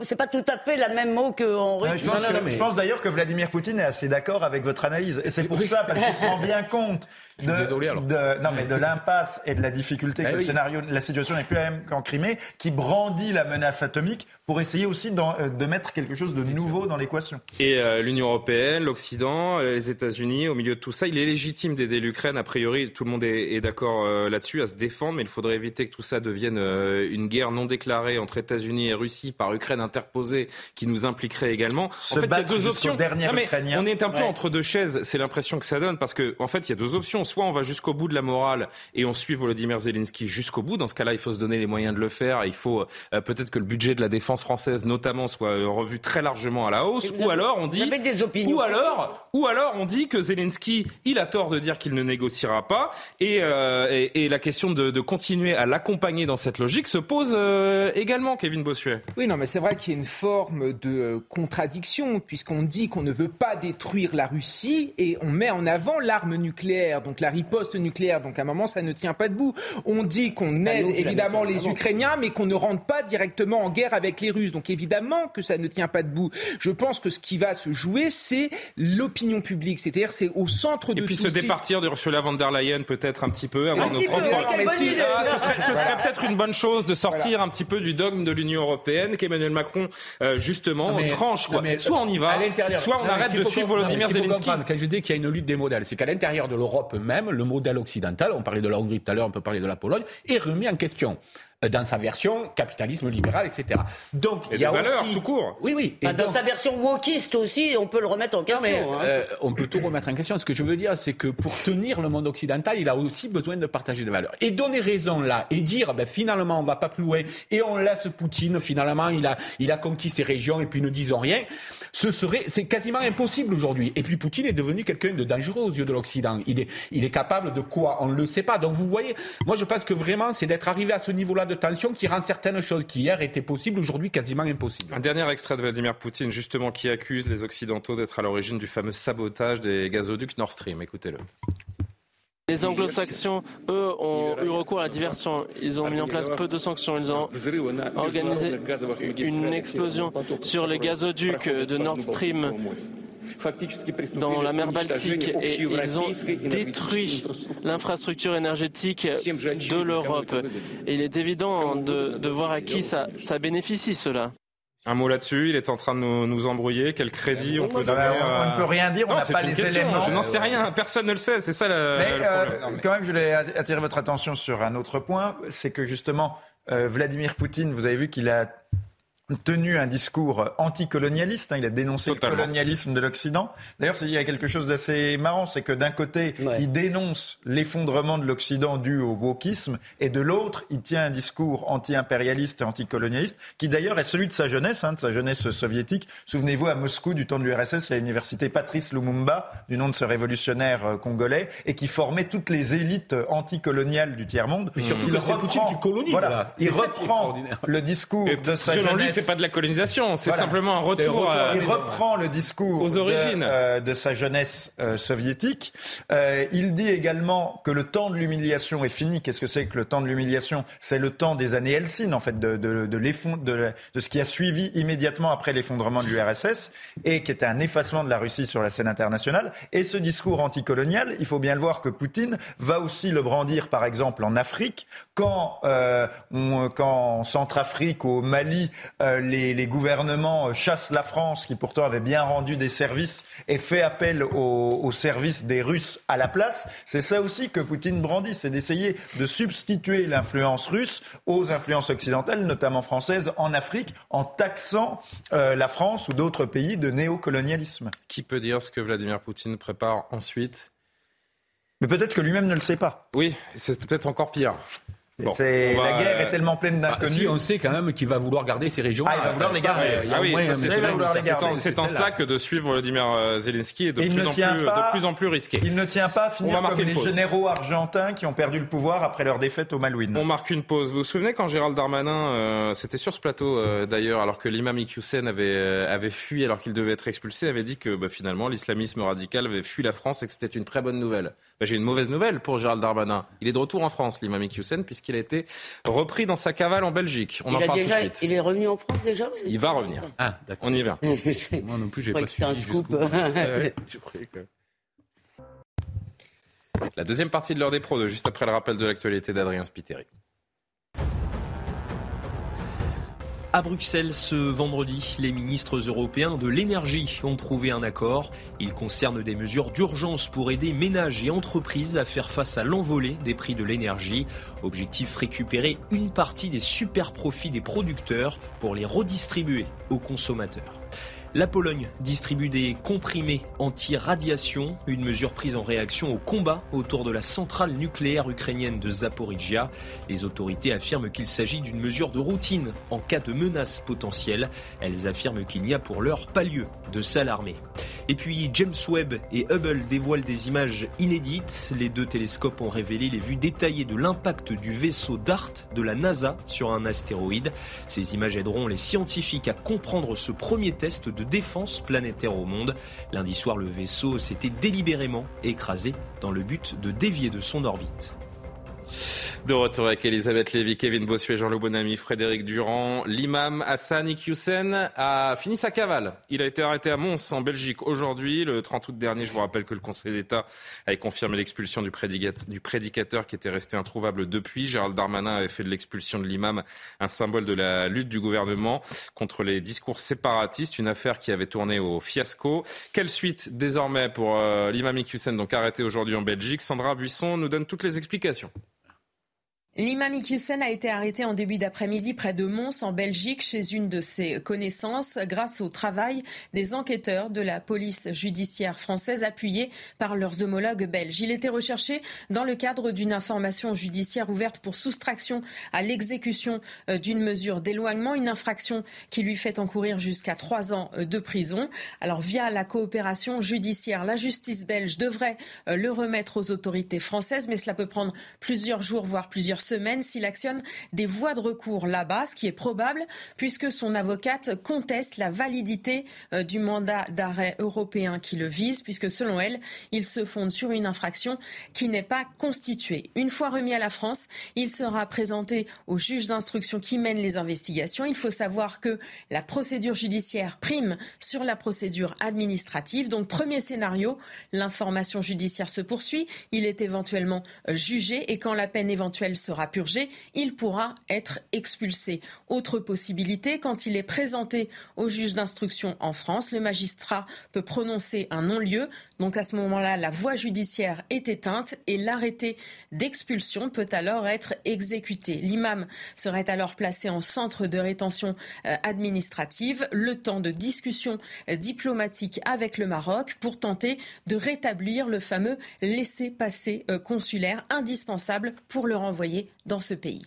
c'est pas tout à fait la même mot qu'en Russie. je pense, non, non, mais... pense d'ailleurs que Vladimir Poutine est assez d'accord avec votre analyse. Et c'est pour ça, parce qu'il se rend bien compte de, désolé, alors. de, non, mais de l'impasse et de la difficulté que eh oui. le scénario, la situation n'est plus la même qu'en Crimée, qui brandit la menace atomique pour essayer aussi euh, de mettre quelque chose de nouveau dans l'équation. Et euh, l'Union européenne, l'Occident, euh, les États-Unis, au milieu de tout ça, il est légitime d'aider l'Ukraine. A priori, tout le monde est, est d'accord euh, là-dessus, à se défendre, mais il faudrait éviter que tout ça devienne euh, une guerre non déclarée entre États-Unis et Russie par Ukraine interposée, qui nous impliquerait également. Se en fait, il y a deux options. Non, mais on est un peu Ouais. entre deux chaises. C'est l'impression que ça donne, parce que en fait, il y a deux options. Soit on va jusqu'au bout de la morale et on suit Volodymyr Zelensky jusqu'au bout. Dans ce cas-là, il faut se donner les moyens de le faire. Et il faut euh, peut-être que le budget de la défense française, notamment, soit euh, revu très largement à la hausse. Ou avez- alors on dit, avez des opinions ou alors, ou alors on dit que Zelensky, il a tort de dire qu'il ne négociera pas. Et, euh, et, et la question de, de continuer à l'accompagner dans cette logique se pose euh, également, Kevin Bossuet. Oui, non, mais c'est vrai qu'il y a une forme de contradiction, puisqu'on dit qu'on ne veut pas détruire la Russie et on met en avant l'arme nucléaire, donc la riposte nucléaire. Donc à un moment, ça ne tient pas debout. On dit qu'on Ah aide évidemment les. Ukrainiens, mais qu'on ne rentre pas directement en guerre avec les Russes. Donc évidemment que ça ne tient pas debout. Je pense que ce qui va se jouer, c'est l'opinion publique. C'est-à-dire, c'est au centre Et de puis tout se départir de Ursula von der Leyen peut-être un petit peu, avoir Un nos propres... bonne si. Ah, ce serait, ce serait peut-être une bonne chose de sortir un petit peu du dogme de l'Union européenne qu'Emmanuel Macron euh, justement Non, mais- tranche. Quoi. non, mais soit on y va, soit on Non, arrête de suivre Volodymyr Zelensky. Quand je dis qu'il y a une lutte des modèles, c'est qu'à l'intérieur de l'Europe même, le modèle occidental, on parlait de la Hongrie tout à l'heure, on peut parler de la Pologne, est remis en question dans sa version capitalisme libéral, etc. Donc Et il y a valeurs, aussi tout court. Oui, oui. Et Enfin, dans donc- sa version wokiste aussi, on peut le remettre en Non, question. mais hein. euh, on peut tout remettre en question. Ce que je veux dire, c'est que pour tenir le monde occidental, il a aussi besoin de partager des valeurs. Et donner raison là, et dire ben, finalement on va pas plus loin, et on laisse Poutine, finalement il a, il a conquis ces régions, et puis ne disons rien, ce serait, c'est quasiment impossible aujourd'hui. Et puis Poutine est devenu quelqu'un de dangereux aux yeux de l'Occident. Il est, il est capable de quoi? On ne le sait pas. Donc vous voyez, moi je pense que vraiment c'est d'être arrivé à ce niveau-là de tension qui rend certaines choses qui hier étaient possibles, aujourd'hui quasiment impossibles. Un dernier extrait de Vladimir Poutine, justement, qui accuse les Occidentaux d'être à l'origine du fameux sabotage des gazoducs Nord Stream. Écoutez-le. Les anglo-saxons, eux, ont eu recours à la diversion. Ils ont mis en place peu de sanctions. Ils ont organisé une explosion sur les gazoducs de Nord Stream dans la mer Baltique et ils ont détruit l'infrastructure énergétique de l'Europe. Et il est évident de, de voir à qui ça, ça bénéficie cela. Un mot là-dessus, il est en train de nous, nous embrouiller. Quel crédit on peut bah, donner on- on ne peut rien dire, on Non, n'a c'est pas les question, éléments. Je n'en sais rien, personne ne le sait, c'est ça le, Mais le euh, problème. quand même, je voulais attirer votre attention sur un autre point, c'est que justement, euh, Vladimir Poutine, vous avez vu qu'il a tenu un discours anticolonialiste, hein, il a dénoncé Totalement. le colonialisme de l'Occident. D'ailleurs, il y a quelque chose d'assez marrant, c'est que d'un côté, Ouais. il dénonce l'effondrement de l'Occident dû au wokisme, et de l'autre, il tient un discours anti-impérialiste et anticolonialiste, qui d'ailleurs est celui de sa jeunesse, hein, de sa jeunesse soviétique. Souvenez-vous, à Moscou, du temps de l'URSS, il y a l'université Patrice Lumumba, du nom de ce révolutionnaire euh, congolais, et qui formait toutes les élites euh, anticoloniales du tiers-monde. Mais surtout Il reprend- Poutine qui colonise, Voilà, là. il reprend le discours Et de sa jeunesse c'est pas de la colonisation, c'est simplement un retour. il reprend le discours aux origines de, de sa jeunesse soviétique. il dit également que le temps de l'humiliation est fini. Qu'est-ce que c'est que le temps de l'humiliation? C'est le temps des années Helsinki, en fait, de, de, de, de, de ce qui a suivi immédiatement après l'effondrement de l'URSS et qui était un effacement de la Russie sur la scène internationale. Et ce discours anticolonial, il faut bien le voir que Poutine va aussi le brandir, par exemple, en Afrique, quand, euh, quand en Centrafrique, au Mali, euh, les, les, gouvernements chassent la France, qui pourtant avait bien rendu des services, et fait appel aux, aux services des Russes à la place. C'est ça aussi que Poutine brandit, c'est d'essayer de substituer l'influence russe aux influences occidentales, notamment françaises, en Afrique, en taxant euh, la France ou d'autres pays de néocolonialisme. Qui peut dire ce que Vladimir Poutine prépare ensuite? Mais peut-être que lui-même ne le sait pas. Oui, c'est peut-être encore pire. La guerre est tellement pleine bah, d'inconnus. si on sait quand même qu'il va vouloir garder ces régions. Ah, il va vouloir les garder. Ah oui, c'est en cela que de suivre Vladimir euh, Zelensky est de, plus en, plus, de plus en plus risqué. Il ne tient pas à finir comme les généraux argentins qui ont perdu le pouvoir après leur défaite au Malouine. On marque une pause. Vous vous souvenez quand Gérald Darmanin, euh, c'était sur ce plateau euh, d'ailleurs, alors que l'imam Iqiyoussen avait, avait fui alors qu'il devait être expulsé, avait dit que bah, finalement l'islamisme radical avait fui la France et que c'était une très bonne nouvelle. Bah, J'ai une mauvaise nouvelle pour Gérald Darmanin. Il est de retour en France, l'imam Iqiyoussen, puisqu'il a été repris dans sa cavale en Belgique. On il en parle déjà, tout de suite. Il est revenu en France déjà Il va revenir. Ah, d'accord. On y va. Moi non plus, j'ai pas suivi. un scoop. je croyais que... La deuxième partie de l'heure des pros, de juste après le rappel de l'actualité d'Adrien Spiteri. À Bruxelles, ce vendredi, les ministres européens de l'énergie ont trouvé un accord. Il concerne des mesures d'urgence pour aider ménages et entreprises à faire face à l'envolée des prix de l'énergie. Objectif récupérer une partie des super profits des producteurs pour les redistribuer aux consommateurs. La Pologne distribue des comprimés anti-radiation, une mesure prise en réaction au combat autour de la centrale nucléaire ukrainienne de Zaporizhia. Les autorités affirment qu'il s'agit d'une mesure de routine en cas de menace potentielle. Elles affirment qu'il n'y a pour l'heure pas lieu de s'alarmer. Et puis James Webb et Hubble dévoilent des images inédites. Les deux télescopes ont révélé les vues détaillées de l'impact du vaisseau DART de la NASA sur un astéroïde. Ces images aideront les scientifiques à comprendre ce premier test de défense planétaire au monde. Lundi soir, le vaisseau s'était délibérément écrasé dans le but de dévier de son orbite. De retour avec Elisabeth Lévy, Kevin Bossuet, Jean-Loup Bonamy, Frédéric Durand. L'imam Hassan Iqiyoussen a fini sa cavale. Il a été arrêté à Mons, en Belgique, aujourd'hui. Le 30 août dernier, je vous rappelle que le Conseil d'État avait confirmé l'expulsion du, prédicateur qui était resté introuvable depuis. Gérald Darmanin avait fait de l'expulsion de l'imam un symbole de la lutte du gouvernement contre les discours séparatistes, une affaire qui avait tourné au fiasco. Quelle suite désormais pour euh, l'imam Iqiyoussen, donc arrêté aujourd'hui en Belgique? Sandra Buisson nous donne toutes les explications. L'imam Iqiyoussen a été arrêté en début d'après-midi près de Mons, en Belgique, chez une de ses connaissances, grâce au travail des enquêteurs de la police judiciaire française, appuyés par leurs homologues belges. Il était recherché dans le cadre d'une information judiciaire ouverte pour soustraction à l'exécution euh, d'une mesure d'éloignement, une infraction qui lui fait encourir jusqu'à trois ans euh, de prison. Alors, via la coopération judiciaire, la justice belge devrait euh, le remettre aux autorités françaises, mais cela peut prendre plusieurs jours, voire plusieurs semaine s'il actionne des voies de recours là-bas, ce qui est probable puisque son avocate conteste la validité euh, du mandat d'arrêt européen qui le vise, puisque selon elle, il se fonde sur une infraction qui n'est pas constituée. Une fois remis à la France, il sera présenté au juge d'instruction qui mène les investigations. Il faut savoir que la procédure judiciaire prime sur la procédure administrative. Donc, premier scénario, l'information judiciaire se poursuit, il est éventuellement euh, jugé et quand la peine éventuelle sera il pourra être expulsé. Autre possibilité, quand il est présenté au juge d'instruction en France, le magistrat peut prononcer un non-lieu. Donc à ce moment-là, la voie judiciaire est éteinte et l'arrêté d'expulsion peut alors être exécuté. L'imam serait alors placé en centre de rétention euh, administrative, le temps de discussion euh, diplomatique avec le Maroc pour tenter de rétablir le fameux laissez-passer euh, consulaire indispensable pour le renvoyer dans ce pays.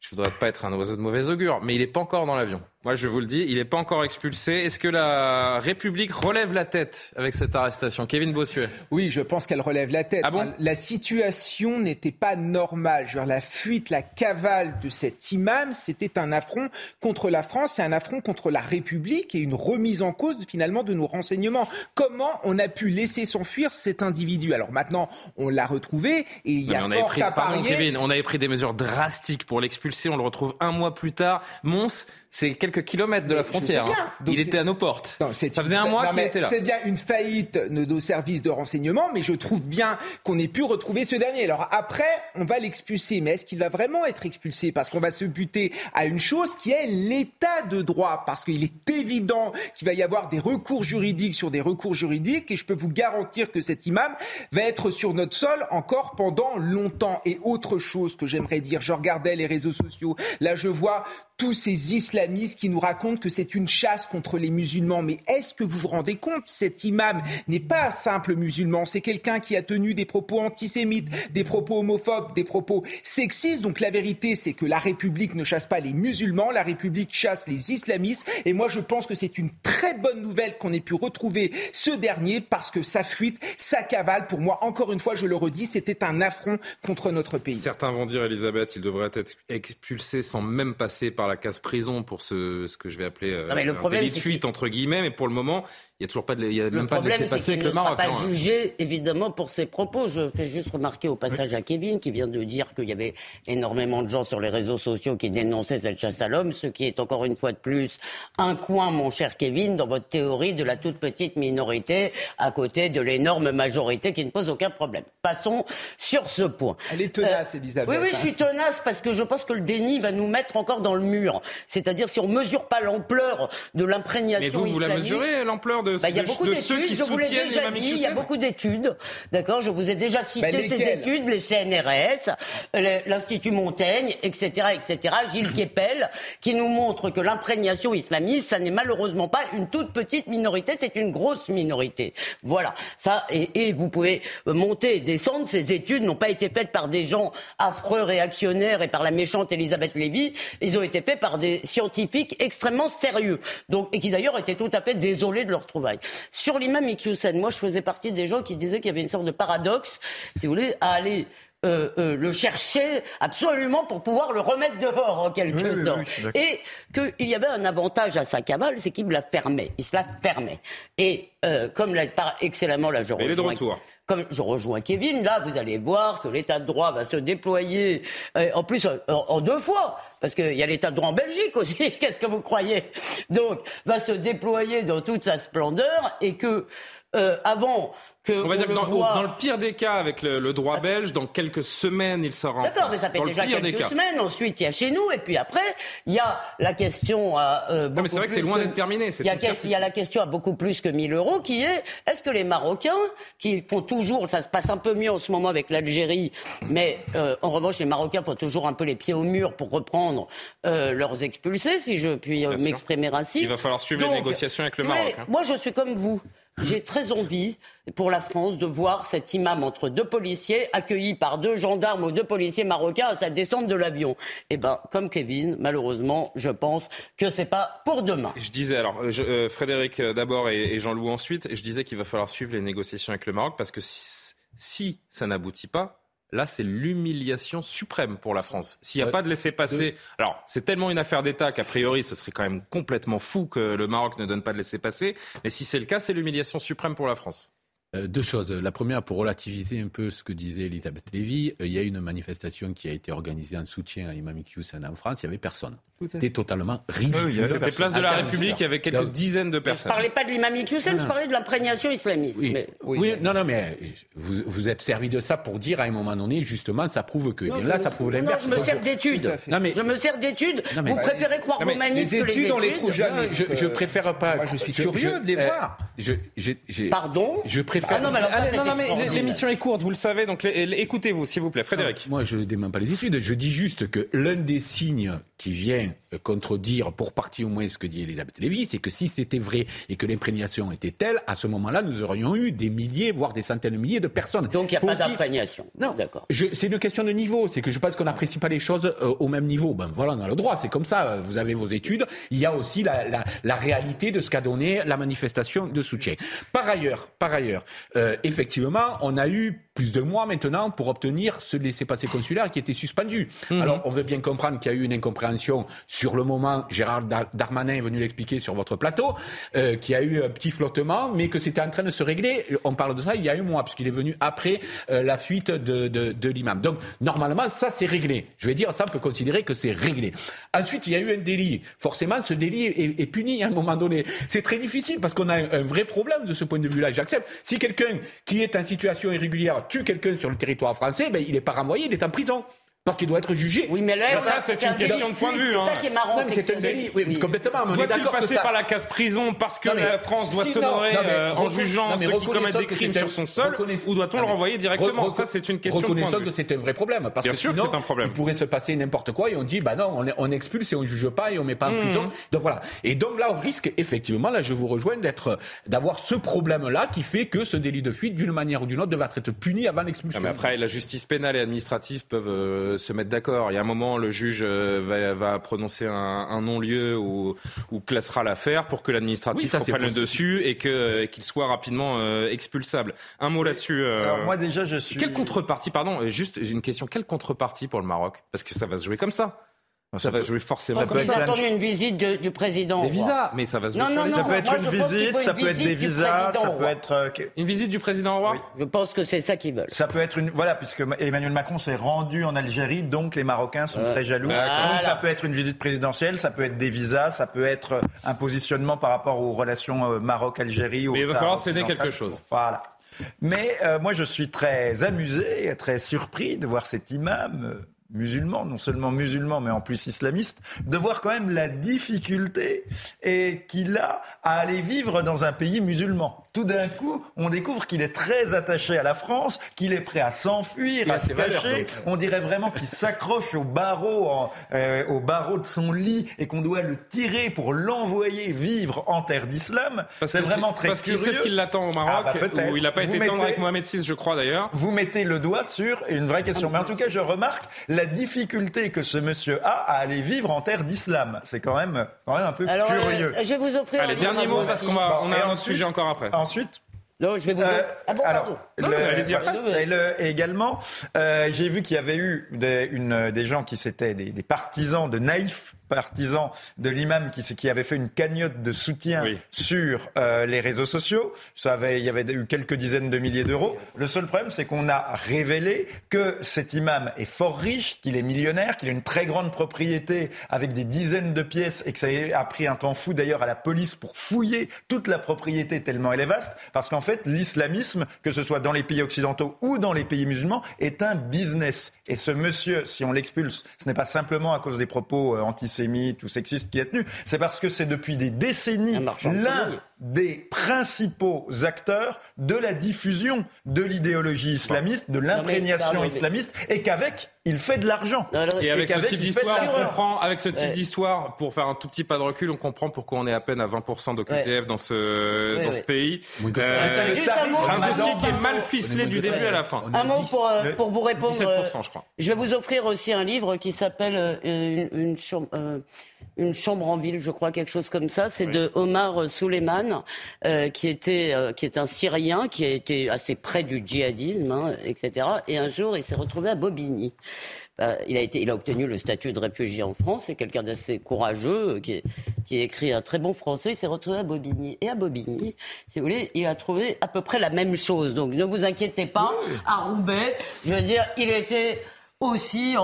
Je voudrais pas être un oiseau de mauvais augure, mais il n'est pas encore dans l'avion. Moi, je vous le dis, il n'est pas encore expulsé. Est-ce que la République relève la tête avec cette arrestation? Kevin Bossuet Oui, je pense qu'elle relève la tête. Ah bon? La situation n'était pas normale. Genre, la fuite, la cavale de cet imam, c'était un affront contre la France et un affront contre la République et une remise en cause finalement de nos renseignements. Comment on a pu laisser s'enfuir cet individu? Alors maintenant, on l'a retrouvé et il y a on fort avait pris, à pardon, parier. Kevin, on avait pris des mesures drastiques pour l'expulser. On le retrouve un mois plus tard. Mons, c'est quelques kilomètres de la frontière. hein. Donc Il était à nos portes. Non, Ça faisait un mois qu'il était là. C'est bien une faillite de nos services de renseignement, mais je trouve bien qu'on ait pu retrouver ce dernier. Alors après, on va l'expulser, mais est-ce qu'il va vraiment être expulsé? Parce qu'on va se buter à une chose qui est l'état de droit, parce qu'il est évident qu'il va y avoir des recours juridiques sur des recours juridiques, et je peux vous garantir que cet imam va être sur notre sol encore pendant longtemps. Et autre chose que j'aimerais dire, je regardais les réseaux sociaux, là je vois tous ces islamistes qui nous racontent que c'est une chasse contre les musulmans. Mais est-ce que vous vous rendez compte Cet imam n'est pas un simple musulman, c'est quelqu'un qui a tenu des propos antisémites, des propos homophobes, des propos sexistes. Donc la vérité, c'est que la République ne chasse pas les musulmans, la République chasse les islamistes. Et moi, je pense que c'est une très bonne nouvelle qu'on ait pu retrouver ce dernier parce que sa fuite, sa cavale, pour moi, encore une fois, je le redis, c'était un affront contre notre pays. Certains vont dire, Elisabeth, il devrait être expulsé sans même passer par la case prison pour ce, ce que je vais appeler euh, Non, mais le un problème, délit de fuite, entre guillemets. Mais pour le moment, il n'y a toujours pas de, il y a Le même pas de problème, c'est laisser-passer qu'il avec ne le sera Maroc. pas hein. jugé, évidemment, pour ses propos. Je fais juste remarquer au passage à Kevin, qui vient de dire qu'il y avait énormément de gens sur les réseaux sociaux qui dénonçaient cette chasse à l'homme, ce qui est encore une fois de plus un coin, mon cher Kevin, dans votre théorie de la toute petite minorité à côté de l'énorme majorité qui ne pose aucun problème. Passons sur ce point. Elle est tenace, Elisabeth. Oui, oui, je hein. suis tenace parce que je pense que le déni va nous mettre encore dans le mur. C'est-à-dire si on mesure pas l'ampleur de l'imprégnation Mais vous, vous la mesurez, l'ampleur de, bah, il y a de- beaucoup de ceux qui d'études, je vous l'ai soutiennent déjà l'imam dit, il y a beaucoup d'études. D'accord, je vous ai déjà cité Bah, ces lesquelles? études, les CNRS, l'Institut Montaigne, etc., etc., Gilles Kepel, qui nous montrent que l'imprégnation islamiste, ça n'est malheureusement pas une toute petite minorité, c'est une grosse minorité. Voilà. Ça, et, et vous pouvez monter et descendre, ces études n'ont pas été faites par des gens affreux, réactionnaires et par la méchante Elisabeth Lévy, ils ont été faits par des scientifiques extrêmement sérieux, donc, et qui d'ailleurs étaient tout à fait désolés de leur Sur l'imam Iqiyoussen, moi je faisais partie des gens qui disaient qu'il y avait une sorte de paradoxe, si vous voulez, à aller euh, euh, le chercher absolument pour pouvoir le remettre dehors en quelque Oui, oui, sorte. oui, d'accord. et qu'il y avait un avantage à sa cavale, c'est qu'il me la fermait. Il se la fermait. Et euh, comme l'a par excellemment la je est de rejoins- retour. Comme je rejoins Kevin, là, vous allez voir que l'état de droit va se déployer, euh, en plus en, en deux fois, parce qu'il y a l'état de droit en Belgique aussi, qu'est-ce que vous croyez? Donc, va se déployer dans toute sa splendeur, et que euh, avant que On va dire que dans, voit- dans le pire des cas, avec le, le droit belge, dans quelques semaines, il sera en D'accord, mais ça fait dans déjà quelques semaines. Ensuite, il y a chez nous, et puis après, il y a la question à. euh, Non, mais c'est beaucoup vrai que c'est plus loin d'être terminé, Il y, a, y la question à beaucoup plus que 1000 euros, qui est est-ce que les Marocains, qui font toujours, ça se passe un peu mieux en ce moment avec l'Algérie, mais euh, en revanche, les Marocains font toujours un peu les pieds au mur pour reprendre euh, leurs expulsés, si je puis euh, m'exprimer ainsi. Il va falloir suivre les négociations avec le Maroc, hein. Moi, je suis comme vous. J'ai très envie pour la France de voir cet imam entre deux policiers accueilli par deux gendarmes ou deux policiers marocains à sa descente de l'avion. Eh ben, comme Kevin, malheureusement, je pense que c'est pas pour demain. Je disais, alors, euh, euh, Frédéric euh, d'abord et, Jean-Loup ensuite, je disais qu'il va falloir suivre les négociations avec le Maroc parce que si ça n'aboutit pas, là, c'est l'humiliation suprême pour la France. S'il n'y a pas de laisser-passer, alors, c'est tellement une affaire d'État qu'a priori, ce serait quand même complètement fou que le Maroc ne donne pas de laisser-passer. Mais si c'est le cas, c'est l'humiliation suprême pour la France. Euh, deux choses. La première, pour relativiser un peu ce que disait Elisabeth Lévy, euh, il y a eu une manifestation qui a été organisée en soutien à l'imam Iqiyoussen en France. Il n'y avait personne. C'était totalement ridicule. Oui, il y avait C'était place de la République, il y avait quelques Donc, dizaines de Je personnes. parlais pas de l'imam Iqiyoussen, je parlais de l'imprégnation islamiste. Oui, Mais- oui, non, non, mais vous vous êtes servi de ça pour dire à un moment donné, justement, ça prouve que. Et là, ça prouve Non, non, l'inverse. je me sers d'études. Non, Je me sers d'études. Non, mais- Vous préférez croire Non, mais vos manifs les que les études, on les trouve études jamais. Non, je, je euh, préfère pas. moi, je suis curieux je- de les euh, voir. Je, j'ai- j'ai- Pardon? Je préfère faire. Ah non, mais alors ça, Allez, c'est non, non, mais extraordinaire. l'émission est courte, vous le savez, donc écoutez-vous, s'il vous plaît, Frédéric. Moi, je ne dément pas les études. Je dis juste que l'un des signes qui vient contredire pour partie au moins ce que dit Elisabeth Lévy, c'est que si c'était vrai et que l'imprégnation était telle, à ce moment-là, nous aurions eu des milliers, voire des centaines de milliers de personnes. Donc il n'y a Faut pas aussi- d'imprégnation. Non, D'accord. C'est une question de niveau. C'est que je pense qu'on n'apprécie pas les choses euh, au même niveau. Ben voilà, on a le droit. C'est comme ça. euh, Vous avez vos études. Il y a aussi la, la, la réalité de ce qu'a donné la manifestation de soutien. Par ailleurs, par ailleurs, euh, effectivement, on a eu plus de mois maintenant pour obtenir ce laissez-passer consulaire qui était suspendu. Alors, on veut bien comprendre qu'il y a eu une incompréhension sur le moment. Gérard Dar- Darmanin est venu l'expliquer sur votre plateau, euh, qu'il y a eu un petit flottement, mais que c'était en train de se régler. On parle de ça il y a un mois, puisqu'il est venu après euh, la fuite de, de, de l'imam. Donc, normalement, ça, c'est réglé. Je vais dire, ça, on peut considérer que c'est réglé. Ensuite, il y a eu un délit. Forcément, ce délit est, est puni à un moment donné. C'est très difficile parce qu'on a un, un vrai problème de ce point de vue-là. J'accepte. Si quelqu'un qui est en situation irrégulière tue quelqu'un sur le territoire français, ben, il n'est pas renvoyé, il est en prison. Parce qu'il doit être jugé. Oui, mais là, ça, c'est un une question délit de point de vue, C'est hein. ça qui est marrant. C'est un que délit. Oui, oui. complètement. mais on est Doit-il d'accord que passer par la case prison parce que Non, mais la France doit sinon- s'honorer euh, en jugeant ceux qui reconnaissons commettent des que crimes sur son sol reconnaissons- ou doit-on le renvoyer directement re- Ça, c'est une question de point Reconnaissons de que vue. c'est un vrai problème. Parce Bien que sûr que sinon, c'est un problème. Il pourrait se passer n'importe quoi et on dit, bah non, on, on expulse et on juge pas et on met pas en Mmh. prison. Donc voilà. Et donc là, on risque effectivement, là, je vous rejoins, d'être, d'avoir ce problème-là qui fait que ce délit de fuite, d'une manière ou d'une autre, devrait être puni avant l'expulsion. Mais après, la justice pénale et administrative peuvent euh, se mettre d'accord. Il y a un moment, le juge euh, va, va prononcer un, un non-lieu ou, ou classera l'affaire pour que l'administratif Oui, reprenne le dessus et qu'il soit rapidement euh, expulsable. Un mot là-dessus. euh, Alors moi déjà je suis. Quelle contrepartie, pardon, juste une question, quelle contrepartie pour le Maroc? Parce que ça va se jouer comme ça. Ça va jouer forcément Parce comme ça. ont entendu une visite de- du président. Des visas, mais ça va se jouer Non, non, non, Ça peut être moi, une visite, ça peut être des visas, ça peut être. euh, Une visite du président roi Je pense que c'est ça qu'ils veulent. Ça peut être une voilà puisque Emmanuel Macron s'est rendu en Algérie, donc les Marocains sont très jaloux. D'accord. Donc ça peut être une visite présidentielle, ça peut être des visas, ça peut être un positionnement par rapport aux relations euh, Maroc-Algérie. Mais il va falloir céder quelque chose. Voilà. Mais euh, moi je suis très amusé, très surpris de voir cet imam. Euh, musulman, non seulement musulman, mais en plus islamiste, de voir quand même la difficulté qu'il a à aller vivre dans un pays musulman. Tout d'un coup, on découvre qu'il est très attaché à la France, qu'il est prêt à s'enfuir, à se cacher. On dirait vraiment qu'il s'accroche au barreau, en- euh, au barreau de son lit et qu'on doit le tirer pour l'envoyer vivre en terre d'islam. C'est vraiment très Parce qu'il curieux. sait ce qu'il l'attend au Ah, Maroc, bah, peut-être. où il n'a pas été tendre avec Mohamed VI, je crois d'ailleurs. Vous mettez le doigt sur une vraie question. Mais en tout cas, je remarque la difficulté que ce monsieur a à aller vivre en terre d'islam. C'est quand même, quand même un peu Alors, curieux. euh, je vais vous offrir. un Allez, livre dernier mot parce qu'on on a et un autre ensuite- sujet encore après. Ensuite, Non, je vais vous. euh, ah bon, alors. Non, allez-y après. et le- également, euh, j'ai vu qu'il y avait eu des, une, des gens qui s'étaient des, des partisans, de naïfs partisans de l'imam qui, avaient fait une cagnotte de soutien Oui. sur euh, les réseaux sociaux. Ça avait, il y avait eu quelques dizaines de milliers d'euros. Le seul problème, c'est qu'on a révélé que cet imam est fort riche, qu'il est millionnaire, qu'il a une très grande propriété avec des dizaines de pièces et que ça a pris un temps fou d'ailleurs à la police pour fouiller toute la propriété tellement elle est vaste. Parce qu'en fait, l'islamisme, que ce soit dans les pays occidentaux ou dans les pays musulmans, est un business. Et ce monsieur, si on l'expulse, ce n'est pas simplement à cause des propos euh, ou sexistes qu'il a tenus, c'est parce que c'est depuis des décennies l'un des principaux acteurs de la diffusion de l'idéologie islamiste, de l'imprégnation islamiste, et qu'avec, il fait de l'argent. Et avec ce type d'histoire, on comprend, avec ce type Ouais. d'histoire, pour faire un tout petit pas de recul, on comprend pourquoi on est à peine à 20% d'OQTF dans ce, Ouais, dans ouais. ce pays. Oui, Euh, C'est le Juste un dossier qui est mal ficelé du début à la fin. Un mot pour, euh, pour vous répondre. 17%, euh, je crois. Je vais vous offrir aussi un livre qui s'appelle euh, une, une chambre, euh, une chambre en ville, je crois, quelque chose comme ça. C'est de Omar Souleyman, euh, qui était euh, qui est un Syrien qui a été assez près du djihadisme, hein, etc. Et un jour, il s'est retrouvé à Bobigny. Euh, il a été, il a obtenu le statut de réfugié en France. C'est quelqu'un d'assez courageux euh, qui, qui a écrit un très bon français. Il s'est retrouvé à Bobigny. Et à Bobigny, si vous voulez, il a trouvé à peu près la même chose. Donc ne vous inquiétez pas. À Roubaix, je veux dire, il était aussi en,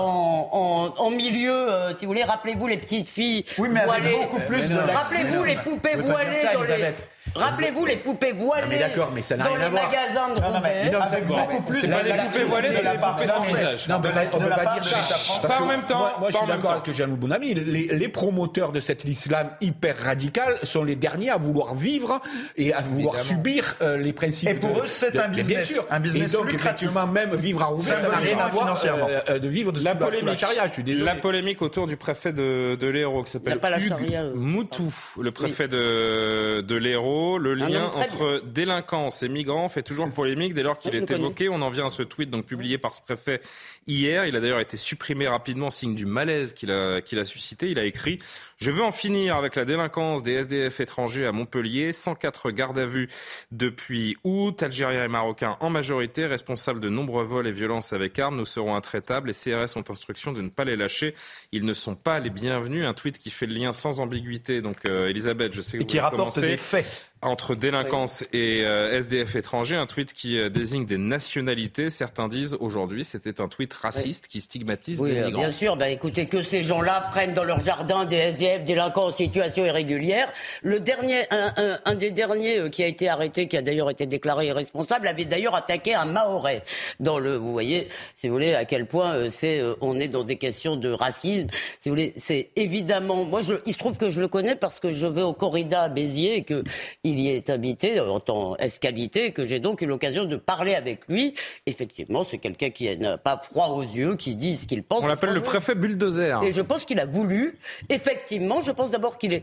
en, en milieu, euh, si vous voulez, rappelez-vous les petites filles Oui, mais voilées. beaucoup plus laxisme. Rappelez-vous les poupées voilées dans les... Rappelez-vous les poupées voilées. mais d'accord, mais ça n'a dans rien à les voir. magasins de Non, non, mais- non, c'est beaucoup plus pas des poupées voilées, c'est des poupées sans visage. Non, mais on de peut la pas dire de ça. Pas en même temps, Moi, je suis d'accord avec Jean Bounami. Les, les promoteurs de cet islam hyper radical sont les derniers à vouloir vivre et à vouloir subir euh, les principes. Et pour eux, c'est un bien business, sûr. un business et donc, lucratif. effectivement, même vivre à Roubaix, ça n'a rien à voir financièrement. euh, euh, de vivre de La polémique, la polémique autour du préfet de, l'Hérault qui s'appelle. Moutou, le préfet de, de Le lien entre délinquance et migrants fait toujours polémique dès lors qu'il est évoqué. On en vient à ce tweet donc publié par ce préfet hier. Il a d'ailleurs été supprimé rapidement, signe du malaise qu'il a, qu'il a suscité. Il a écrit « Je veux en finir avec la délinquance des SDF étrangers à Montpellier. 104 gardes à vue depuis août. Algériens et Marocains en majorité, responsables de nombreux vols et violences avec armes. Nous serons intraitables. Les CRS ont instruction de ne pas les lâcher. Ils ne sont pas les bienvenus. » Un tweet qui fait le lien sans ambiguïté. Donc, euh, Elisabeth, je sais que Et vous qui rapporte commencé des faits. Entre délinquance et euh, SDF étrangers, un tweet qui euh, désigne des nationalités. Certains disent aujourd'hui c'était un tweet raciste qui stigmatise Oui, les euh, migrants. bien sûr. Bah, écoutez, que ces gens-là prennent dans leur jardin des SDF délinquants en situation irrégulière. Le dernier, un, un- un des derniers euh, qui a été arrêté, qui a d'ailleurs été déclaré irresponsable, avait d'ailleurs attaqué un Mahorais. Dans le, vous voyez, si vous voulez, à quel point euh, c'est, on est dans des questions de racisme. Si vous voulez, c'est évidemment. Moi, je, il se trouve que je le connais parce que je vais au corrida à Béziers et que il y est habité en tant escalité et que j'ai donc eu l'occasion de parler avec lui. Effectivement, c'est quelqu'un qui n'a pas froid aux yeux, qui dit ce qu'il pense. On l'appelle le préfet bulldozer. et je pense qu'il a voulu, effectivement, je pense d'abord qu'il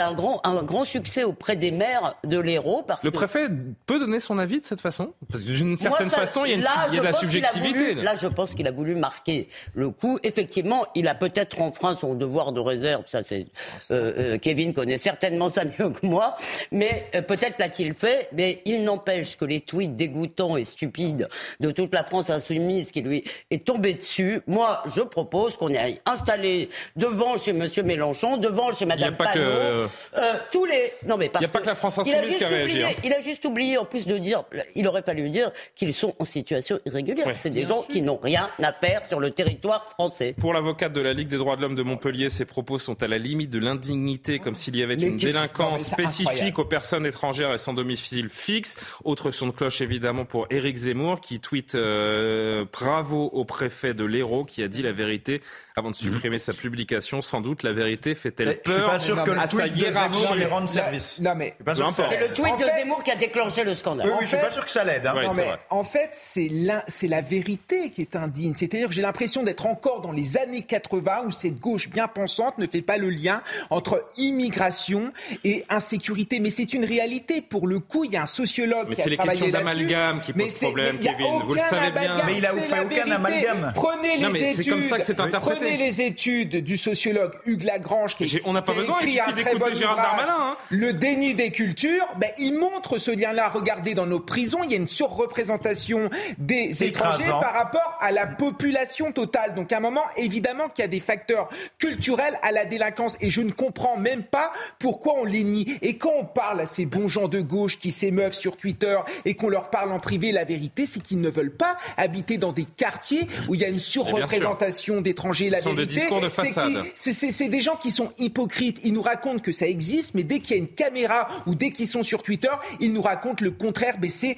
a un grand, un grand succès auprès des maires de l'Hérault. Le que préfet peut donner son avis de cette façon? Parce que d'une certaine Moi, ça- façon, il y a, une- là, il y a je de la subjectivité. voulu- là, je pense qu'il a voulu marquer le coup. Effectivement, il a peut-être enfreint son devoir de réserve. Ça, c'est euh, euh, Kevin connaît certainement ça mieux que moi. Mais peut-être l'a-t-il fait. Mais il n'empêche que les tweets dégoûtants et stupides de toute la France insoumise qui lui est tombé dessus. Moi, je propose qu'on aille installer devant chez Monsieur Mélenchon, devant chez Il n'y a Madame pas Panot, que- euh, tous les. Non, mais parce Il y a pas que la France insoumise qui a réagi, oublié- hein. il a juste oublié, en plus de dire, il aurait fallu dire qu'ils sont en situation irrégulière. Ouais. C'est des gens qui n'ont rien à faire sur le territoire français. Pour l'avocate de la Ligue des droits de l'homme de Montpellier, ces propos sont à la limite de l'indignité, comme s'il y avait Mais une délinquance spécifique incroyable. aux personnes étrangères et sans domicile fixe. Autre son de cloche évidemment pour Éric Zemmour qui tweet euh, bravo au préfet de l'Hérault qui a dit la vérité avant de supprimer sa publication. Sans doute la vérité fait-elle Je suis peur pas sûr que mais le à sa tweet de hiérarchie Zemmour lui rende Non, service. Non, mais Je suis pas sûr Peu que ça importe. C'est le tweet En de fait- Zemmour qui a déclenché le scandale. Oui, En oui, je suis pas sûr que ça l'aide. hein. Ouais, mais en fait, c'est la, c'est la vérité qui est indigne. C'est-à-dire que j'ai l'impression d'être encore dans les années 80 où cette gauche bien pensante ne fait pas le lien entre immigration et insécurité. Mais c'est une réalité. Pour le coup, il y a un sociologue Mais qui a c'est les travaillé questions là-dessus. d'amalgame qui Mais posent problème, mais Kevin. Vous le savez bien. Mais il a fait aucun amalgame. Prenez Non, les mais études. c'est comme ça que c'est interprété. Prenez les études du sociologue Hugues Lagrange qui, on n'a pas besoin, écrit un très bon Gérard ouvrage, Darmanin, hein. Le déni des cultures, ben, il montre ce lien-là. Regardez dans nos prisons, il y a une surreprésentation des étrangers Écrasant. par rapport à la population totale. Donc à un moment, évidemment qu'il y a des facteurs culturels à la délinquance et je ne comprends même pas pourquoi on les nie. Et quand on parle à ces bons gens de gauche qui s'émeuvent sur Twitter et qu'on leur parle en privé, la vérité c'est qu'ils ne veulent pas habiter dans des quartiers où il y a une surreprésentation d'étrangers. La Ce sont des discours de façade. c'est- des gens qui sont hypocrites. Ils nous racontent que ça existe, mais dès qu'il y a une caméra ou dès qu'ils sont sur Twitter, ils nous racontent le contraire. Mais c'est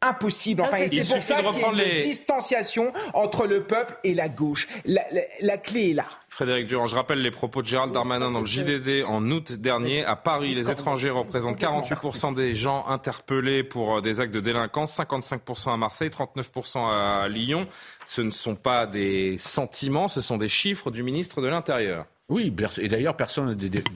impossible. Enfin, c'est- pour ça qu'il y a une les- distanciation entre le peuple et la gauche. La, la- la clé est là. Frédéric Durand, je rappelle les propos de Gérald Darmanin dans le JDD en août dernier. À Paris, les étrangers représentent 48% des gens interpellés pour euh, des actes de délinquance, 55% à Marseille, 39% à Lyon. Ce ne sont pas des sentiments, ce sont des chiffres du ministre de l'Intérieur. Oui, et d'ailleurs, personne ne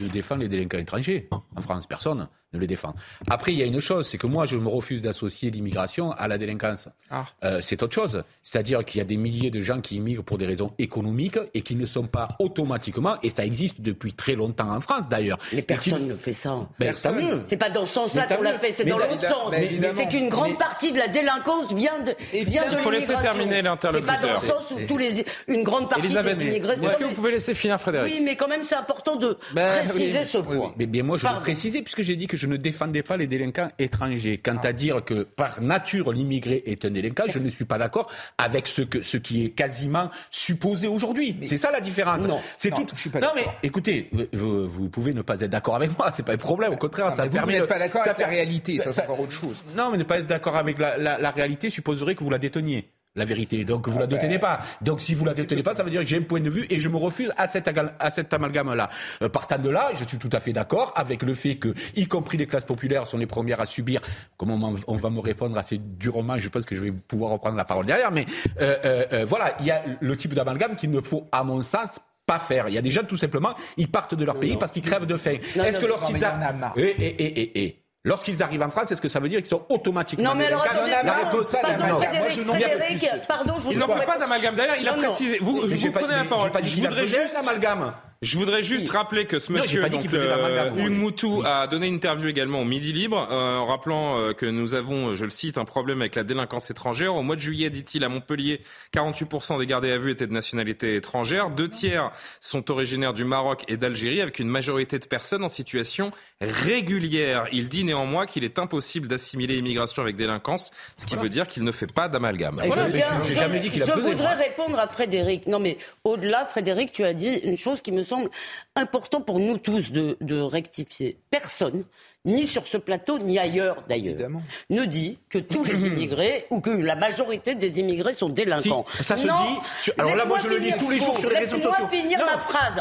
défend les délinquants étrangers. En France, personne ne les défend. Après, il y a une chose, c'est que moi, je me refuse d'associer l'immigration à la délinquance. Ah. Euh, c'est autre chose. C'est-à-dire qu'il y a des milliers de gens qui immigrent pour des raisons économiques et qui ne sont pas automatiquement, et ça existe depuis très longtemps en France d'ailleurs. Mais qui- personne ne fait ça. Ben, Personne. C'est pas dans ce sens-là qu'on l'a fait, c'est dans l'autre sens. mais Mais évidemment. c'est qu'une grande Mais- partie de la délinquance vient de, vient de Il faut laisser terminer l'interlocuteur. C'est pas dans le sens où tous les, une grande partie Elisabeth, des immigrés. est-ce que vous pouvez laisser finir Frédéric Oui, mais quand même, c'est important de Ben, préciser oui. ce point. Mais bien moi, je veux préciser, puisque j'ai dit que je ne défendais pas les délinquants étrangers. Quant à dire que par nature, l'immigré est un délinquant, je ne suis pas d'accord avec ce, que, ce qui est quasiment supposé aujourd'hui. C'est ça la différence. Non. c'est Non, tout. je suis pas non, d'accord. mais écoutez, vous, vous pouvez ne pas être d'accord avec moi, c'est pas un problème. Au contraire, Non, ça vous, permet. vous n'êtes pas d'accord ça avec la réalité, ça, c'est encore autre chose. Non, mais ne pas être d'accord avec la, la- la réalité supposerait que vous la déteniez. La vérité. Donc vous Ah la ben. détenez pas. Donc si vous la détenez pas, ça veut dire que j'ai un point de vue et je me refuse à cet, à cet amalgame-là. Euh, partant de là, je suis tout à fait d'accord avec le fait que, y compris les classes populaires, sont les premières à subir. Comment on, va me répondre assez durement Je pense que je vais pouvoir reprendre la parole derrière. Mais euh, euh, euh, voilà, il y a le type d'amalgame qu'il ne faut, à mon sens, pas faire. Il y a des gens, tout simplement, ils partent de leur pays parce qu'ils crèvent de faim. Est-ce que lorsqu'ils a- et, et, et. Lorsqu'ils arrivent en France, est-ce que ça veut dire qu'ils sont automatiquement Non, mais alors attendez, La de ça, pardon, Frédéric, Frédéric, pardon, je vous Il n'en fait pas d'amalgame. D'ailleurs, il a précisé. Vous, je vous pas prenez la parole. pas dit Je voudrais juste l'amalgame. Je voudrais juste rappeler que ce Non, monsieur, donc. Hugues Moutou, a donné une interview également au Midi Libre, euh, en rappelant euh, que nous avons, je le cite, un problème avec la délinquance étrangère. Au mois de juillet, dit-il, à Montpellier, 48% des gardés à vue étaient de nationalité étrangère. Deux tiers sont originaires du Maroc et d'Algérie, avec une majorité de personnes en situation régulière. Il dit néanmoins qu'il est impossible d'assimiler immigration avec délinquance, ce qui veut dire qu'il ne fait pas d'amalgame. Voilà, je mais viens- j'ai je- jamais dit qu'il la Je faisait, voudrais moi. répondre à Frédéric. Non, mais au-delà, Frédéric, tu as dit une chose qui me semble important pour nous tous de, de rectifier. Personne, ni sur ce plateau, ni ailleurs d'ailleurs, ne dit que tous les immigrés ou que la majorité des immigrés sont délinquants. Si, ça se Non. dit alors là, moi, je le Laisse-moi tous les jours finir. sur les réseaux Laisse-moi sociaux. finir Non. ma phrase.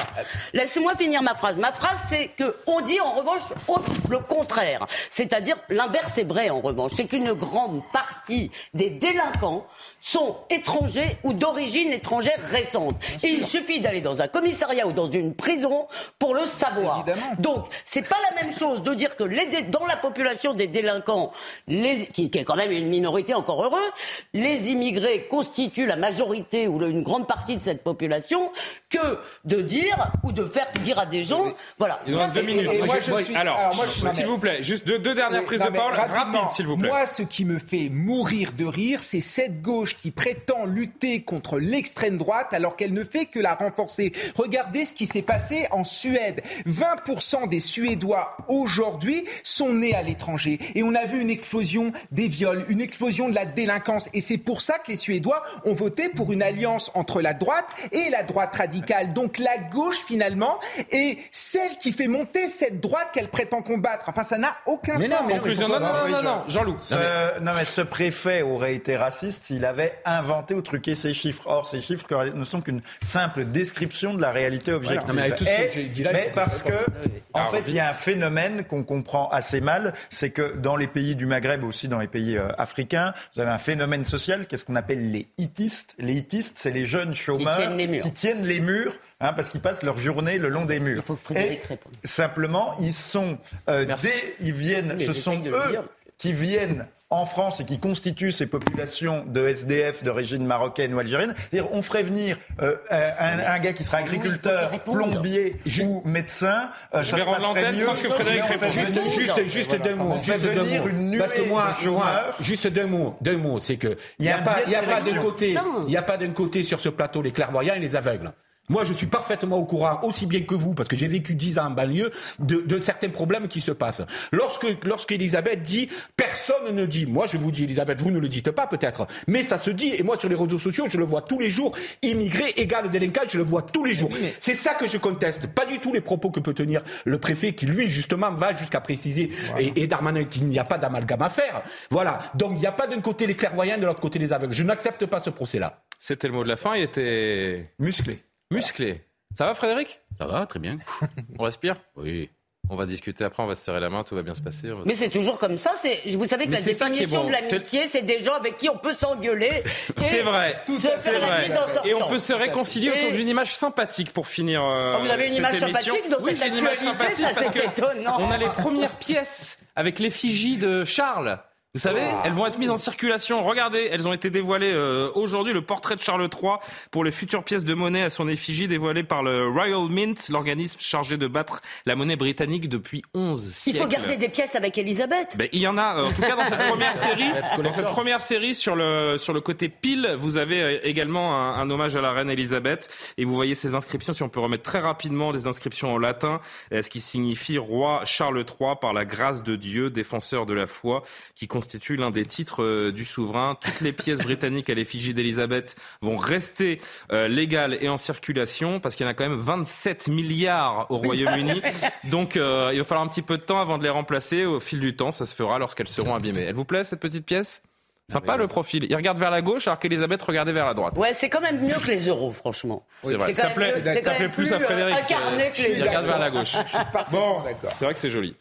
Laissez-moi finir ma phrase. Ma phrase, c'est que on dit en revanche le contraire. C'est-à-dire l'inverse est vrai en revanche. C'est qu'une grande partie des délinquants sont étrangers ou d'origine étrangère récente. Et il suffit d'aller dans un commissariat ou dans une prison pour le savoir. Évidemment. Donc, c'est pas la même chose de dire que les dé- dans la population des délinquants, les, qui, qui est quand même une minorité encore heureux, les immigrés constituent la majorité ou le- une grande partie de cette population, que de dire ou de faire dire à des gens, voilà. Il reste deux minutes. et moi, je suis- alors, alors, moi, je- non, s'il vous plaît, juste deux, deux dernières prises non, de parole, rapides, s'il vous plaît. Moi, ce qui me fait mourir de rire, c'est cette gauche qui prétend lutter contre l'extrême droite alors qu'elle ne fait que la renforcer. Regardez ce qui s'est passé en Suède. 20% des Suédois aujourd'hui sont nés à l'étranger. Et on a vu une explosion des viols, une explosion de la délinquance. Et c'est pour ça que les Suédois ont voté pour une alliance entre la droite et la droite radicale. Donc la gauche, finalement, est celle qui fait monter cette droite qu'elle prétend combattre. Enfin, ça n'a aucun Mais non, sens. mais. Non, non, non, non, non, Jean-Loup. Non, mais ce préfet aurait été raciste s'il avait inventé ou truqué ces chiffres. Or, ces chiffres ne sont qu'une simple description de la réalité objective. Non, mais avec tout ce que Et- j'ai dit là, mais parce que, en Alors, fait, il y a un phénomène qu'on comprend assez mal, c'est que dans les pays du Maghreb, aussi dans les pays euh, africains, vous avez un phénomène social, qu'est-ce qu'on appelle les hitistes. Les hitistes, c'est les jeunes chômeurs tiennent les murs. qui tiennent les murs, hein, parce qu'ils passent leur journée le long des murs. Il faut que Frédéric Et réponde. Simplement, ils sont, euh, dès- ils viennent, Mais ce sont eux qui viennent en France et qui constituent ces populations de SDF d'origine marocaine ou algérienne. C'est-à-dire, on ferait venir euh, un, un gars qui sera il faut agriculteur, plombier ou médecin. euh, ça vais rendre l'antenne sans que Frédéric on réponde. Juste, juste, juste d'un mot. On fait juste d'un venir mot. une nuée Parce que moi, de moi, juste d'un mot, d'un mot, c'est que il n'y a a pas, y a pas d'un côté, il y a pas d'un côté sur ce plateau les clairvoyants et les aveugles. Moi, je suis parfaitement au courant, aussi bien que vous, parce que j'ai vécu 10 ans en banlieue, de, de certains problèmes qui se passent. Lorsque, lorsque Elisabeth dit, personne ne dit, moi je vous dis, Elisabeth, vous ne le dites pas peut-être, mais ça se dit, et moi sur les réseaux sociaux, je le vois tous les jours, immigré égale délinquant, je le vois tous les jours. C'est ça que je conteste, pas du tout les propos que peut tenir le préfet, qui lui, justement, va jusqu'à préciser, et, et Darmanin, qu'il n'y a pas d'amalgame à faire. Voilà. Donc, il n'y a pas d'un côté les clairvoyants, de l'autre côté les aveugles. Je n'accepte pas ce procès-là. C'était le mot de la fin. Il était Musclé. Musclé. Ça va, Frédéric Ça va, très bien. On respire Oui. On va discuter après, on va se serrer la main, tout va bien se passer. va Mais c'est toujours comme ça. C'est, vous savez que Mais la définition bon. de l'amitié, c'est des gens avec qui on peut s'engueuler. C'est vrai, se c'est vrai. Et on peut se réconcilier autour d'une image sympathique pour finir. euh, Ah, vous avez une cette image émission. sympathique dans oui, cette une image actualité, sympathique ça, parce c'est que étonnant. On a les premières pièces avec l'effigie de Charles. Vous savez, elles vont être mises en circulation. Regardez, elles ont été dévoilées euh, aujourd'hui. Le portrait de Charles III pour les futures pièces de monnaie à son effigie dévoilé par le Royal Mint, l'organisme chargé de battre la monnaie britannique depuis 11 siècles. Il faut garder des pièces avec Elisabeth. Ben, il y en a, euh, en tout cas dans cette première série, dans cette première série sur le sur le côté pile, vous avez euh, également un, un hommage à la reine Elisabeth et vous voyez ces inscriptions. Si on peut remettre très rapidement des inscriptions en latin, ce qui signifie roi Charles III par la grâce de Dieu, défenseur de la foi, qui constitue l'un des titres euh, du souverain. Toutes les pièces britanniques à l'effigie d'Elisabeth vont rester euh, légales et en circulation parce qu'il y en a quand même 27 milliards au Royaume-Uni. Donc euh, il va falloir un petit peu de temps avant de les remplacer. Au fil du temps, ça se fera lorsqu'elles seront abîmées. Elle vous plaît cette petite pièce? Sympa le profil. Il regarde vers la gauche alors qu'Elisabeth regardait vers la droite. Ouais, c'est quand même mieux que les euros, franchement. C'est vrai. Ça plaît, ça plaît plus, à Frédéric. Il regarde vers la gauche. Bon, c'est vrai que c'est joli.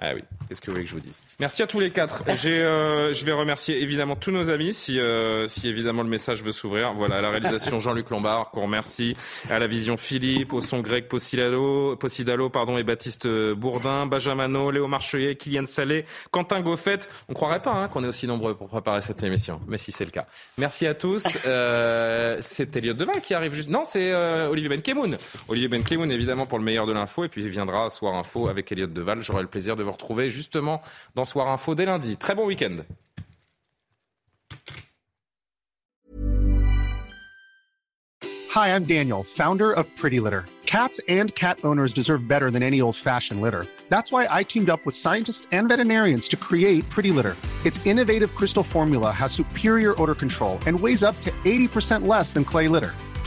Ah oui, qu'est-ce que vous voulez que je vous dise? Merci à tous les quatre. Euh, je vais remercier évidemment tous nos amis, si, euh, si évidemment le message veut s'ouvrir. Voilà, à la réalisation Jean-Luc Lombard, qu'on remercie. À la vision Philippe, au son grec Possidalo, Possidalo pardon, et Baptiste Bourdin, Benjamin Léo Marcheuillet, Kylian Salé, Quentin Goffet. On croirait pas hein, qu'on est aussi nombreux pour préparer cette émission, mais si c'est le cas. Merci à tous. Euh, c'est Elliot Deval qui arrive juste. Non, c'est euh, Olivier Benkemoun. Olivier Benkemoun, évidemment, pour le meilleur de l'info. Et puis il viendra Soir Info avec Elliot Deval. J'aurai le plaisir de vous retrouver justement dans Soir Info dès lundi. Très bon week-end. Hi, I'm Daniel, founder of Pretty Litter. Cats and cat owners deserve better than any old-fashioned litter. That's why I teamed up with scientists and veterinarians to create Pretty Litter. Its innovative crystal formula has superior odor control and weighs up to 80% less than clay litter.